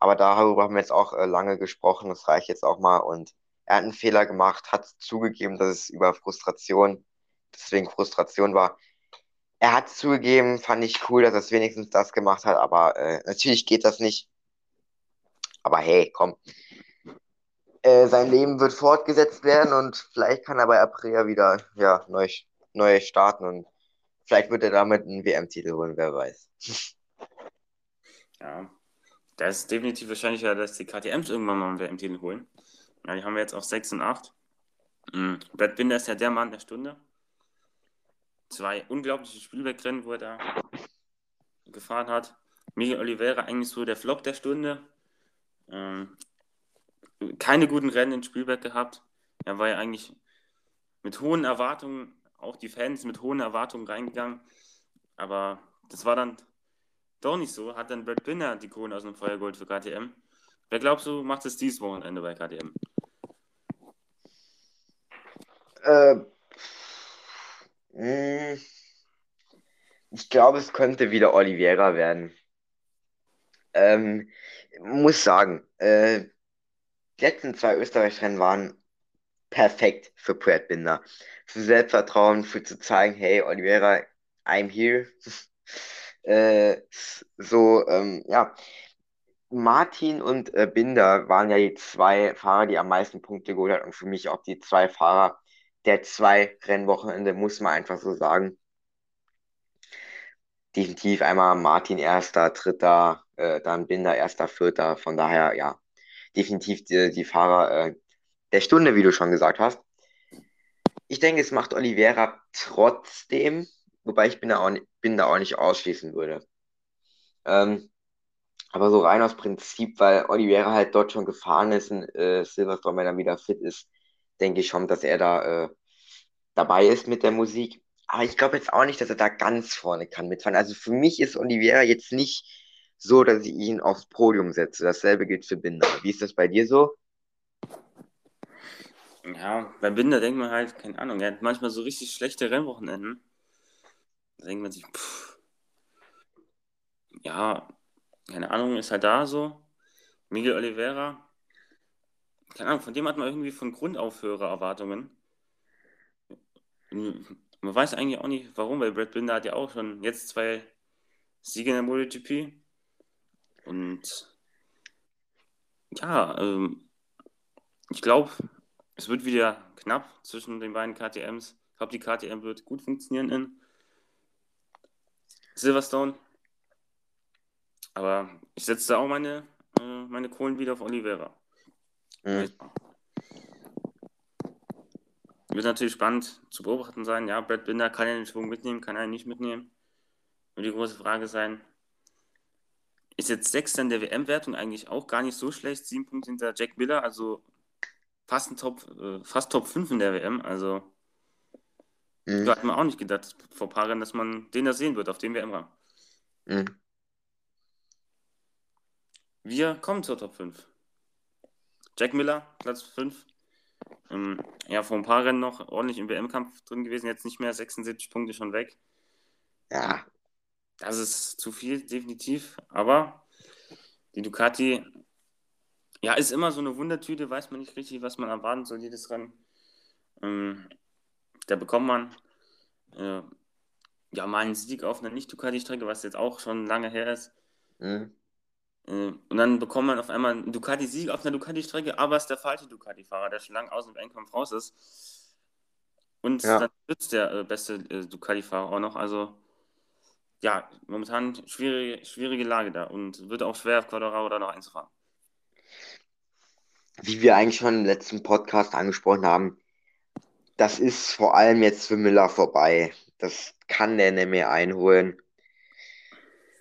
[SPEAKER 2] Aber darüber haben wir jetzt auch äh, lange gesprochen, das reicht jetzt auch mal. Und er hat einen Fehler gemacht, hat zugegeben, dass es über Frustration, deswegen Frustration war. Er hat zugegeben, fand ich cool, dass er es wenigstens das gemacht hat, aber äh, natürlich geht das nicht. Aber hey, komm. Äh, sein Leben wird fortgesetzt werden und vielleicht kann er bei Aprilia wieder ja, neu, neu starten und vielleicht wird er damit einen WM-Titel holen, wer weiß.
[SPEAKER 1] Ja, da ist definitiv wahrscheinlicher, dass die KTMs irgendwann mal einen WM-Titel holen. Ja, die haben wir jetzt auf 6 und 8. Mhm. Brad Binder ist ja der Mann der Stunde. Zwei unglaubliche Spielbergrennen, wo er da gefahren hat. Miguel Oliveira eigentlich so der Flop der Stunde. Ähm, keine guten Rennen in Spielberg gehabt. Er war ja eigentlich mit hohen Erwartungen, auch die Fans mit hohen Erwartungen reingegangen. Aber das war dann doch nicht so. Hat dann Brad Binder die Kohlen aus dem Feuer geholt für KTM. Wer glaubst du, macht es dieses Wochenende bei KTM?
[SPEAKER 2] Äh, ich glaube, es könnte wieder Oliveira werden. Ähm, muss sagen, äh, die letzten zwei Österreich-Rennen waren perfekt für Brad Binder. Für Selbstvertrauen, für zu zeigen, hey, Oliveira, I'm here. (laughs) äh, so, ähm, ja. Martin und äh, Binder waren ja die zwei Fahrer, die am meisten Punkte geholt haben und für mich auch die zwei Fahrer der zwei Rennwochenende, muss man einfach so sagen. Definitiv einmal Martin erster, dritter, äh, dann Binder erster, vierter. Von daher, ja, definitiv die, die Fahrer äh, der Stunde, wie du schon gesagt hast. Ich denke, es macht Oliveira trotzdem, wobei ich bin da auch, nicht- bin da auch nicht ausschließen würde. Ähm, aber so rein aus Prinzip, weil Oliveira halt dort schon gefahren ist und äh, Silverstone, wenn er wieder fit ist, denke ich schon, dass er da äh, dabei ist mit der Musik. Aber ich glaube jetzt auch nicht, dass er da ganz vorne kann mitfahren. Also für mich ist Oliveira jetzt nicht so, dass ich ihn aufs Podium setze. Dasselbe gilt für Binder. Wie ist das bei dir so?
[SPEAKER 1] Ja, bei Binder denkt man halt, keine Ahnung, er hat manchmal so richtig schlechte Rennwochenenden. Da denkt man sich, pff, ja, keine Ahnung, ist halt da so. Miguel Oliveira, keine Ahnung, von dem hat man irgendwie von Grund auf höhere Erwartungen. Man weiß eigentlich auch nicht, warum, weil Brad Binder hat ja auch schon jetzt zwei Siege in der MotoGP. Und ja, ähm, ich glaube, es wird wieder knapp zwischen den beiden KTMs. Ich glaube, die KTM wird gut funktionieren in Silverstone. Aber ich setze da auch meine, äh, meine Kohlen wieder auf Oliveira. Mhm. Wird natürlich spannend zu beobachten sein. Ja, Brad Binder kann ja den Schwung mitnehmen, kann er nicht mitnehmen. Wird die große Frage sein. Ist jetzt Sechster in der WM-Wertung eigentlich auch gar nicht so schlecht. Sieben Punkte hinter Jack Miller, also fast, ein Top, äh, fast Top 5 in der WM. Also mhm. da hat man auch nicht gedacht vor paar Jahren, dass man den da sehen wird auf dem WM-Rang. Mhm. Wir kommen zur Top 5. Jack Miller, Platz 5. Ähm, ja, vor ein paar Rennen noch ordentlich im WM-Kampf drin gewesen, jetzt nicht mehr 76 Punkte schon weg. Ja. Das ist zu viel, definitiv. Aber die Ducati, ja, ist immer so eine Wundertüte, weiß man nicht richtig, was man erwarten soll, jedes Rennen. Ähm, da bekommt man äh, ja mal einen Sieg auf einer Nicht-Ducati-Strecke, was jetzt auch schon lange her ist. Mhm. Äh, und dann bekommt man auf einmal einen Ducati-Sieg auf einer Ducati-Strecke, aber es ist der falsche Ducati-Fahrer, der schon lange aus dem Endkampf raus ist. Und ja. dann sitzt der äh, beste äh, Ducati-Fahrer auch noch. Also, ja, momentan schwierige, schwierige Lage da und wird auch schwer, auf Quadraro da noch einzufahren.
[SPEAKER 2] Wie wir eigentlich schon im letzten Podcast angesprochen haben, das ist vor allem jetzt für Miller vorbei. Das kann der nicht mehr einholen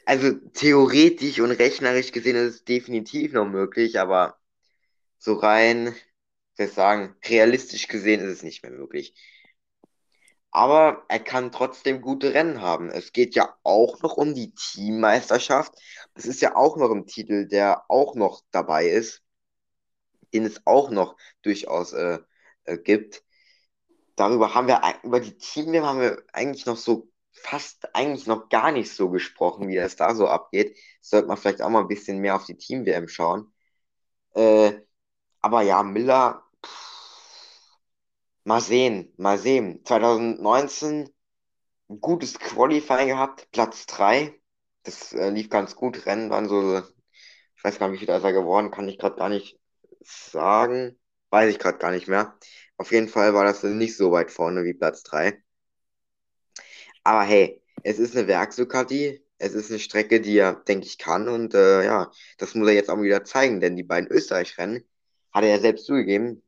[SPEAKER 2] also theoretisch und rechnerisch gesehen ist es definitiv noch möglich, aber so rein, ich soll sagen, realistisch gesehen ist es nicht mehr möglich. Aber er kann trotzdem gute Rennen haben. Es geht ja auch noch um die Teammeisterschaft. Das ist ja auch noch ein Titel, der auch noch dabei ist, den es auch noch durchaus äh, äh, gibt. Darüber haben wir, über die Team haben wir eigentlich noch so fast eigentlich noch gar nicht so gesprochen, wie das da so abgeht. Sollte man vielleicht auch mal ein bisschen mehr auf die Team-WM schauen. Äh, aber ja, Miller, pff, mal sehen, mal sehen. 2019 ein gutes Qualifying gehabt, Platz 3. Das äh, lief ganz gut. Rennen waren so, ich weiß gar nicht, wie viel ist er geworden, kann ich gerade gar nicht sagen. Weiß ich gerade gar nicht mehr. Auf jeden Fall war das nicht so weit vorne wie Platz 3. Aber hey, es ist eine Werksducati, es ist eine Strecke, die er, denke ich, kann. Und äh, ja, das muss er jetzt auch wieder zeigen, denn die beiden Österreich-Rennen hat er ja selbst zugegeben.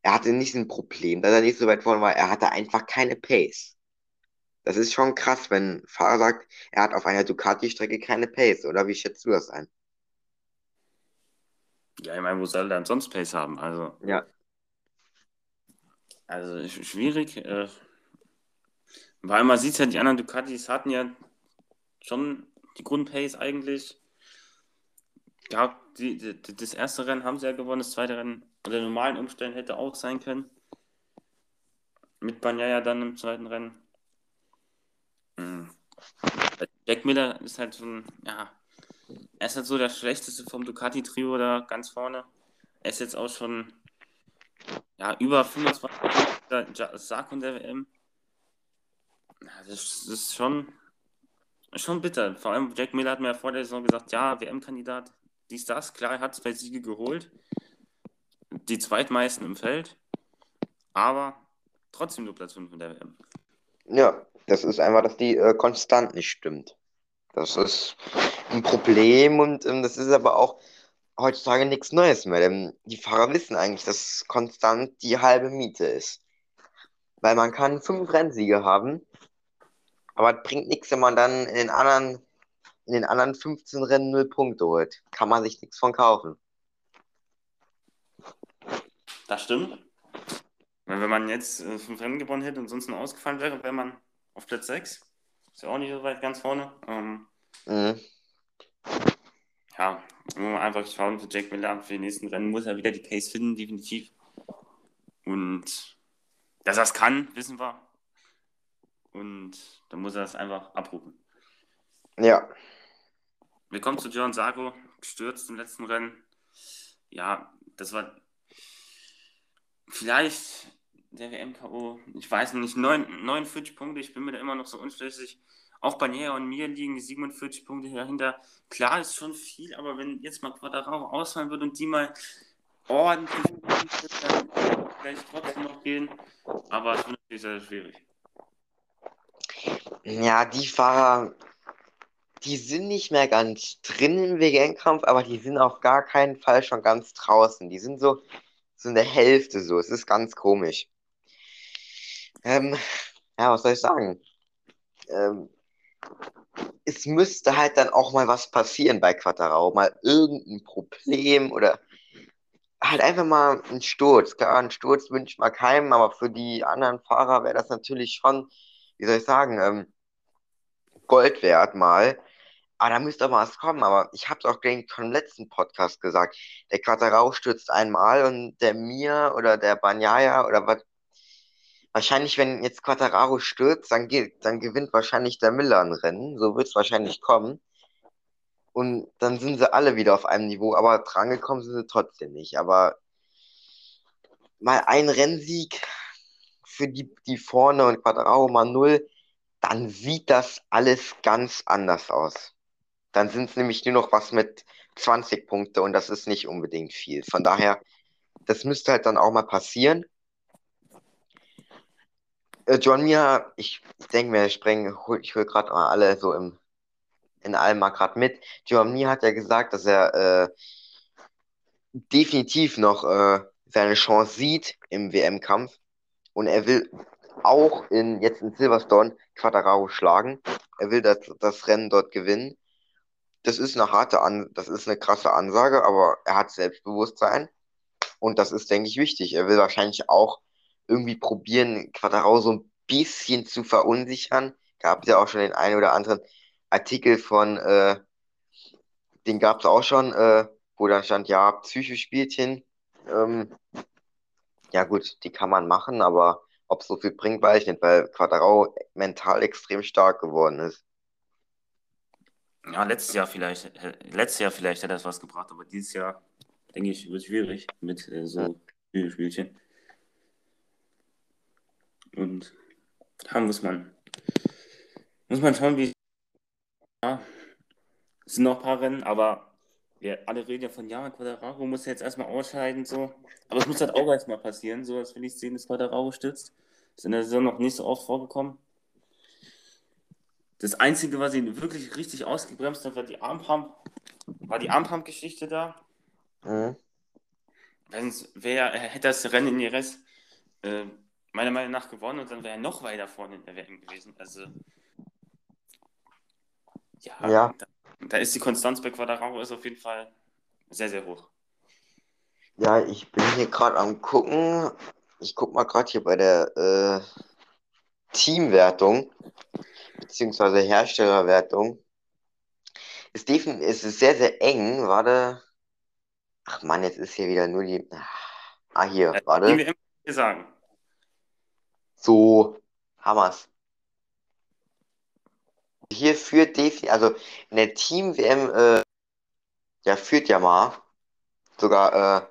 [SPEAKER 2] Er hatte nicht ein Problem, dass er nicht so weit vorne war. Er hatte einfach keine Pace. Das ist schon krass, wenn ein Fahrer sagt, er hat auf einer Ducati-Strecke keine Pace. Oder wie schätzt du das ein?
[SPEAKER 1] Ja, ich meine, wo soll er dann sonst Pace haben? Also, ja. Also schwierig. Äh, weil man sieht ja, die anderen Ducatis hatten ja schon die Grundpace eigentlich. Ja, die, die, das erste Rennen haben sie ja gewonnen, das zweite Rennen unter normalen Umständen hätte auch sein können. Mit Banyaya dann im zweiten Rennen. Mhm. Jack Miller ist halt schon, ja, er ist halt so der schlechteste vom Ducati-Trio da ganz vorne. Er ist jetzt auch schon, ja, über 25 Sark und der WM. Das ist schon, schon bitter. Vor allem Jack Miller hat mir ja vor der Saison gesagt, ja, WM-Kandidat, dies, das. Klar, er hat zwei Siege geholt. Die zweitmeisten im Feld. Aber trotzdem nur Platz 5 in der WM.
[SPEAKER 2] Ja, das ist einfach, dass die äh, konstant nicht stimmt. Das ist ein Problem und ähm, das ist aber auch heutzutage nichts Neues mehr. Denn die Fahrer wissen eigentlich, dass konstant die halbe Miete ist. Weil man kann fünf Rennsiege haben aber es bringt nichts, wenn man dann in den anderen, in den anderen 15 Rennen 0 Punkte holt. Kann man sich nichts von kaufen.
[SPEAKER 1] Das stimmt. Wenn man jetzt äh, fünf Rennen gewonnen hätte und sonst nur ausgefallen wäre, wäre man auf Platz 6. Ist ja auch nicht so weit ganz vorne. Ähm, mhm. Ja, muss man einfach schauen für Jack Miller für die nächsten Rennen muss er wieder die Pace finden, definitiv. Und dass er es kann, wissen wir. Und dann muss er das einfach abrufen. Ja. Wir kommen zu John Sarko, gestürzt im letzten Rennen. Ja, das war vielleicht der WM-KO, ich weiß nicht, 9, 49 Punkte, ich bin mir da immer noch so unschlüssig. Auch bei Näher und mir liegen die 47 Punkte dahinter. Klar ist schon viel, aber wenn jetzt mal Quadraro ausfallen wird und die mal ordentlich, dann (laughs) vielleicht trotzdem noch gehen. Aber es wird natürlich sehr schwierig.
[SPEAKER 2] Ja, die Fahrer, die sind nicht mehr ganz drin im WM-Kampf, aber die sind auf gar keinen Fall schon ganz draußen. Die sind so, so in der Hälfte so. Es ist ganz komisch. Ähm, ja, was soll ich sagen? Ähm, es müsste halt dann auch mal was passieren bei Quattarao. Mal irgendein Problem oder halt einfach mal ein Sturz. Klar, ein Sturz wünscht man keinem, aber für die anderen Fahrer wäre das natürlich schon, wie soll ich sagen, ähm, Gold wert mal. Aber da müsste auch was kommen. Aber ich habe es auch schon im letzten Podcast gesagt. Der Quattarao stürzt einmal und der Mir oder der Banyaya oder was. Wahrscheinlich, wenn jetzt Quattararo stürzt, dann, geht, dann gewinnt wahrscheinlich der Miller ein Rennen. So wird es wahrscheinlich kommen. Und dann sind sie alle wieder auf einem Niveau, aber drangekommen sind sie trotzdem nicht. Aber mal ein Rennsieg für die, die vorne und Quadraro mal null, dann sieht das alles ganz anders aus. Dann sind es nämlich nur noch was mit 20 Punkte und das ist nicht unbedingt viel. Von daher, das müsste halt dann auch mal passieren. Äh, John Mia, ich denke mir, ich, spreng, ich hole gerade alle so im in allem mal gerade mit. Giovanni hat ja gesagt, dass er äh, definitiv noch äh, seine Chance sieht im WM-Kampf und er will auch in, jetzt in Silverstone Quadraro schlagen. Er will das, das Rennen dort gewinnen. Das ist eine harte An das ist eine krasse Ansage, aber er hat Selbstbewusstsein und das ist, denke ich, wichtig. Er will wahrscheinlich auch irgendwie probieren, Quadraro so ein bisschen zu verunsichern. Gab es ja auch schon den einen oder anderen Artikel von, äh, den gab es auch schon, äh, wo da stand, ja, Psychospielchen. Ähm, ja gut, die kann man machen, aber ob es so viel bringt, weiß ich nicht, weil Quadrao mental extrem stark geworden ist.
[SPEAKER 1] Ja, letztes Jahr vielleicht, letztes Jahr vielleicht hat er was gebracht, aber dieses Jahr, denke ich, wird schwierig mit äh, so ja. Spielchen. Und da muss man, muss man schauen, wie ja, es sind noch ein paar Rennen, aber wir alle reden ja von, ja, Quadraro muss jetzt erstmal ausscheiden, so. Aber es muss halt auch erstmal passieren, so als will ich sehen, dass Quadraro stützt. Ist in der Saison noch nicht so oft vorgekommen. Das Einzige, was ihn wirklich richtig ausgebremst hat, war die Armpump, war die Armpump-Geschichte da. Mhm. Wer hätte das Rennen in Jerez äh, meiner Meinung nach gewonnen und dann wäre er noch weiter vorne in der WM gewesen. Also ja, ja. Da, da, ist die Konstanz bei Quadraro ist auf jeden Fall sehr, sehr hoch.
[SPEAKER 2] Ja, ich bin hier gerade am gucken. Ich gucke mal gerade hier bei der äh, Teamwertung beziehungsweise Herstellerwertung. Ist, ist sehr, sehr eng. Warte. Ach man, jetzt ist hier wieder nur die. Ah, hier, ja, warte. Wir immer sagen. So, Hammers hier führt definitiv, also in der Team-WM, äh, ja, führt ja mal sogar, äh,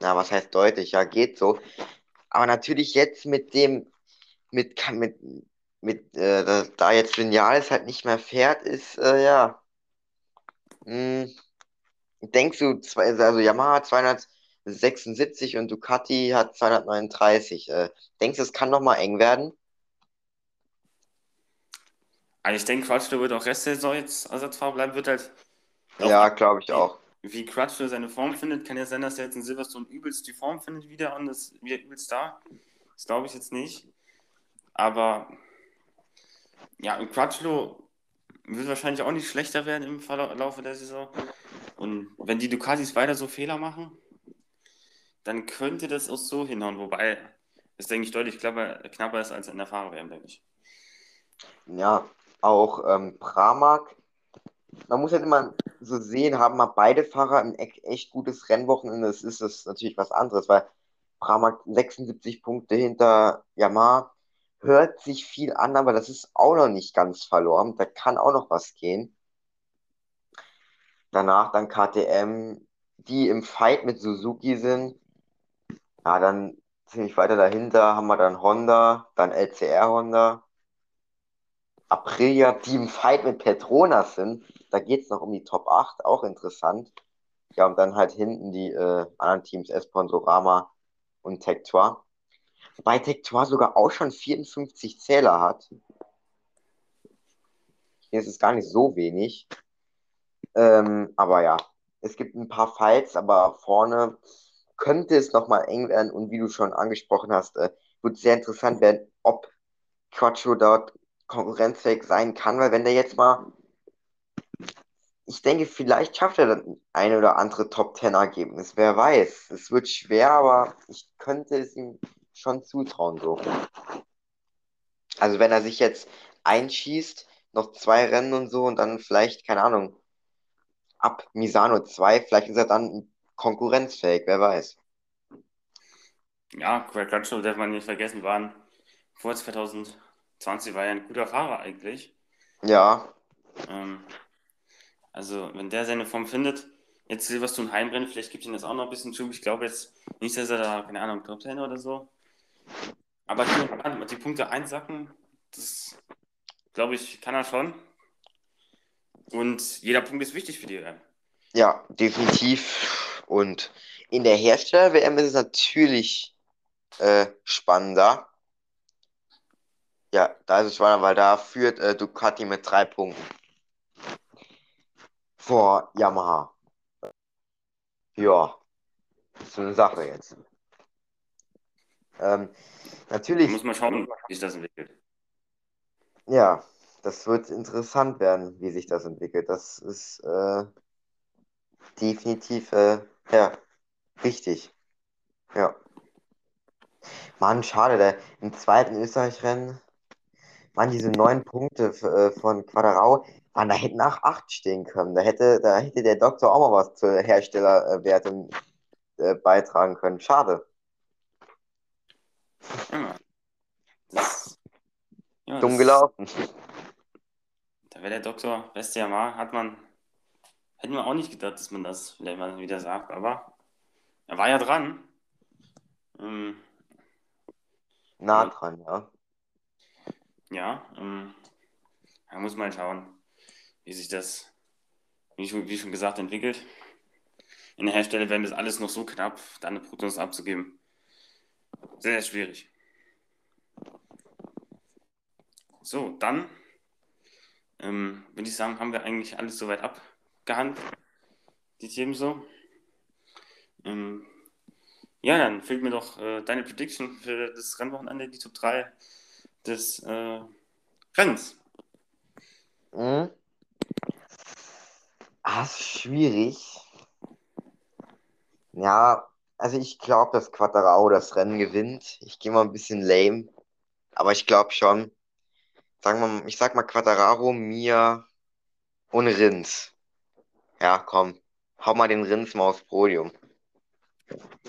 [SPEAKER 2] na, was heißt deutlich, ja, geht so. Aber natürlich jetzt mit dem, mit, mit, mit, äh, da jetzt Lineal halt nicht mehr fährt, ist, äh, ja, mh, hm, denkst du, also Yamaha 276 und Ducati hat 239. Äh, denkst du, es kann nochmal eng werden?
[SPEAKER 1] Also ich denke, Crutchlow wird auch Rest der Saison jetzt Ersatzfahrer bleiben, wird halt.
[SPEAKER 2] Ja, glaube ich auch.
[SPEAKER 1] Wie Crutchlow seine Form findet, kann ja sein, dass er jetzt in Silverstone übelst die Form findet wieder und das wieder übelst da. Das glaube ich jetzt nicht. Aber ja, Crutchlow wird wahrscheinlich auch nicht schlechter werden im Laufe der Saison. Und wenn die Ducatis weiter so Fehler machen, dann könnte das auch so hinhauen. Wobei es, denke ich, deutlich knapper, knapper ist als in der Fahrer-WM, denke ich.
[SPEAKER 2] Ja, auch ähm, Pramac. Man muss halt immer so sehen, haben mal beide Fahrer ein echt gutes Rennwochenende. Das ist das natürlich was anderes, weil Pramac 76 Punkte hinter Yamaha hört sich viel an, aber das ist auch noch nicht ganz verloren. Da kann auch noch was gehen. Danach dann KTM, die im Fight mit Suzuki sind. Ja, dann ziemlich weiter dahinter haben wir dann Honda, dann LCR Honda, Aprilia, im Fight mit Petronas sind. Da geht es noch um die Top 8, auch interessant. Ja, und dann halt hinten die äh, anderen Teams, Esponsorama und Tectoire. Wobei Tectoire sogar auch schon 54 Zähler hat. Das ist gar nicht so wenig. Ähm, aber ja, es gibt ein paar Fights, aber vorne könnte es nochmal eng werden. Und wie du schon angesprochen hast, äh, wird sehr interessant werden, ob Quattro dort konkurrenzfähig sein kann, weil wenn der jetzt mal, ich denke, vielleicht schafft er dann eine oder andere Top Ten Ergebnis, wer weiß. Es wird schwer, aber ich könnte es ihm schon zutrauen so. Also wenn er sich jetzt einschießt, noch zwei Rennen und so und dann vielleicht, keine Ahnung, ab Misano 2, vielleicht ist er dann konkurrenzfähig, wer weiß.
[SPEAKER 1] Ja, Craig Crutchlow darf man nicht vergessen, waren vor 2020 war er ein guter Fahrer eigentlich.
[SPEAKER 2] Ja.
[SPEAKER 1] Ähm, also, wenn der seine Form findet, jetzt Silverstone Heimrennen, vielleicht gibt ihm das auch noch ein bisschen Schub. Ich glaube jetzt nicht, dass er da, keine Ahnung, Top 10 oder so. Aber die Punkte einsacken, das glaube ich, kann er schon. Und jeder Punkt ist wichtig für die Rennen.
[SPEAKER 2] Ja, definitiv. Und in der Hersteller-WM ist es natürlich äh, spannender. Ja, da ist es spannender, weil da führt äh, Ducati mit drei Punkten vor Yamaha. Ja, das ist eine Sache jetzt. Ähm, natürlich.
[SPEAKER 1] Da muss man schauen, wie sich das entwickelt.
[SPEAKER 2] Ja, das wird interessant werden, wie sich das entwickelt. Das ist äh, definitiv äh, ja, wichtig. Ja. Mann, schade, der im zweiten Österreich-Rennen waren diese neun Punkte äh, von Quadrau, Mann, da hätten auch acht stehen können. Da hätte, da hätte der Doktor auch mal was zur Herstellerwertung äh, beitragen können. Schade.
[SPEAKER 1] Ja, das,
[SPEAKER 2] ja, Dumm das, gelaufen.
[SPEAKER 1] Da wäre der Doktor beste Yamaha, hat man, hätten wir auch nicht gedacht, dass man das vielleicht mal wieder sagt, aber er war ja dran. Ähm,
[SPEAKER 2] nah dran, ja.
[SPEAKER 1] Ja, ähm, da muss man schauen, wie sich das, wie schon, wie schon gesagt, entwickelt. In der Hersteller werden das alles noch so knapp, dann eine Prognose abzugeben. Sehr, sehr schwierig. So, dann ähm, würde ich sagen, haben wir eigentlich alles soweit abgehandelt, die Themen so. Ähm, ja, dann fehlt mir doch äh, deine Prediction für das Rennwochenende, die Top 3 des äh, Rennens.
[SPEAKER 2] Mhm. Ah, ist schwierig. Ja, also ich glaube, dass Quattarao das Rennen gewinnt. Ich gehe mal ein bisschen lame, aber ich glaube schon. Sagen wir, ich sag mal Quattararo, Mia und Rins. Ja, komm. Hau mal den Rins mal aufs Podium.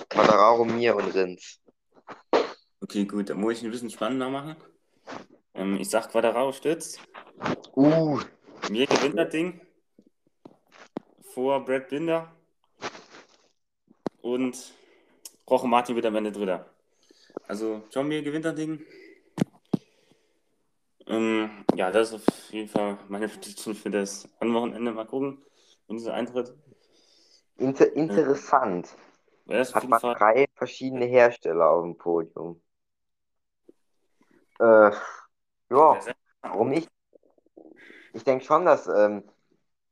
[SPEAKER 2] Quattararo, Mia und Rins.
[SPEAKER 1] Okay, gut, dann muss ich ein bisschen spannender machen. Ähm, ich sag Quattararo stürzt.
[SPEAKER 2] Uh.
[SPEAKER 1] Mir gewinnt das Ding. Vor Brad Binder. Und Roche Martin wird am Ende Dritter. Also John Mir gewinnt das Ding. Ähm, ja, das ist auf jeden Fall meine (laughs) Prediction für das Wochenende. Mal gucken, wenn dieser eintritt.
[SPEAKER 2] Inter interessant. Ja, Hat man Fall... drei verschiedene Hersteller auf dem Podium. Äh, ja, warum nicht? Ich denke schon, dass, ähm,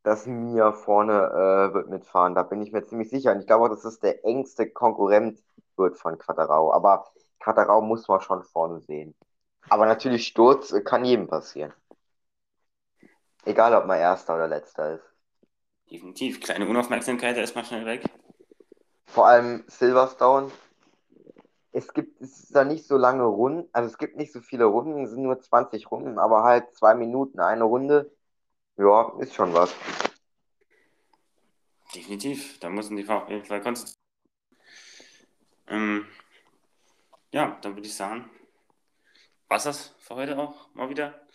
[SPEAKER 2] dass Mia vorne äh, wird mitfahren. Da bin ich mir ziemlich sicher. Und ich glaube, dass es der engste Konkurrent wird von Quattarau. Aber Quattarau muss man schon vorne sehen. Aber natürlich, Sturz kann jedem passieren. Egal, ob man Erster oder Letzter ist.
[SPEAKER 1] Definitiv. Kleine Unaufmerksamkeit, ist mal schnell weg.
[SPEAKER 2] Vor allem Silverstone. Es gibt es ist da nicht so lange Runden, also es gibt nicht so viele Runden, es sind nur 20 Runden, aber halt zwei Minuten eine Runde. Ja, ist schon was.
[SPEAKER 1] Definitiv. Da müssen die auf jeden Fall konzentrieren. Ähm, ja, dann würde ich sagen, war das für heute auch mal wieder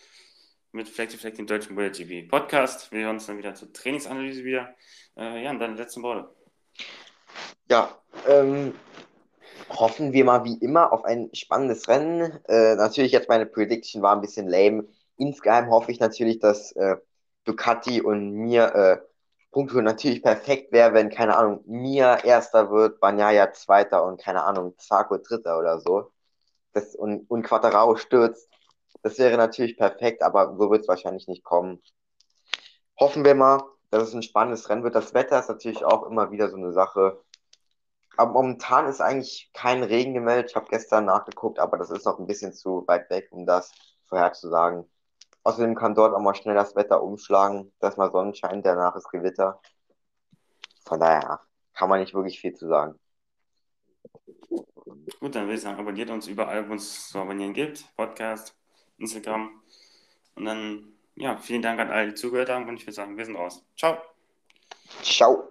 [SPEAKER 1] mit Fleck to Fleck, dem deutschen MotoGP Podcast. Wir hören uns dann wieder zur Trainingsanalyse wieder. Äh, ja, und dann die letzten Worte.
[SPEAKER 2] Ja, ähm, hoffen wir mal wie immer auf ein spannendes Rennen. Äh, natürlich jetzt meine Prediction war ein bisschen lame. Insgeheim hoffe ich natürlich, dass äh, Ducati und mir äh, Punkte natürlich perfekt wäre, wenn, keine Ahnung, mir Erster wird, Banyaya Zweiter und, keine Ahnung, Zarko Dritter oder so. Das, und, und Quattarao stürzt. Das wäre natürlich perfekt, aber so wird es wahrscheinlich nicht kommen. Hoffen wir mal, dass es ein spannendes Rennen wird. Das Wetter ist natürlich auch immer wieder so eine Sache. Aber momentan ist eigentlich kein Regen gemeldet. Ich habe gestern nachgeguckt, aber das ist noch ein bisschen zu weit weg, um das vorherzusagen. Außerdem kann dort auch mal schnell das Wetter umschlagen. Da ist mal Sonnenschein, danach ist Gewitter. Von daher kann man nicht wirklich viel zu sagen.
[SPEAKER 1] Gut, dann würde ich sagen, abonniert uns überall, wo es zu abonnieren gibt. Podcast, Instagram. Und dann, ja, vielen Dank an alle, die zugehört haben. Und ich würde sagen, wir sind raus. Ciao.
[SPEAKER 2] Ciao.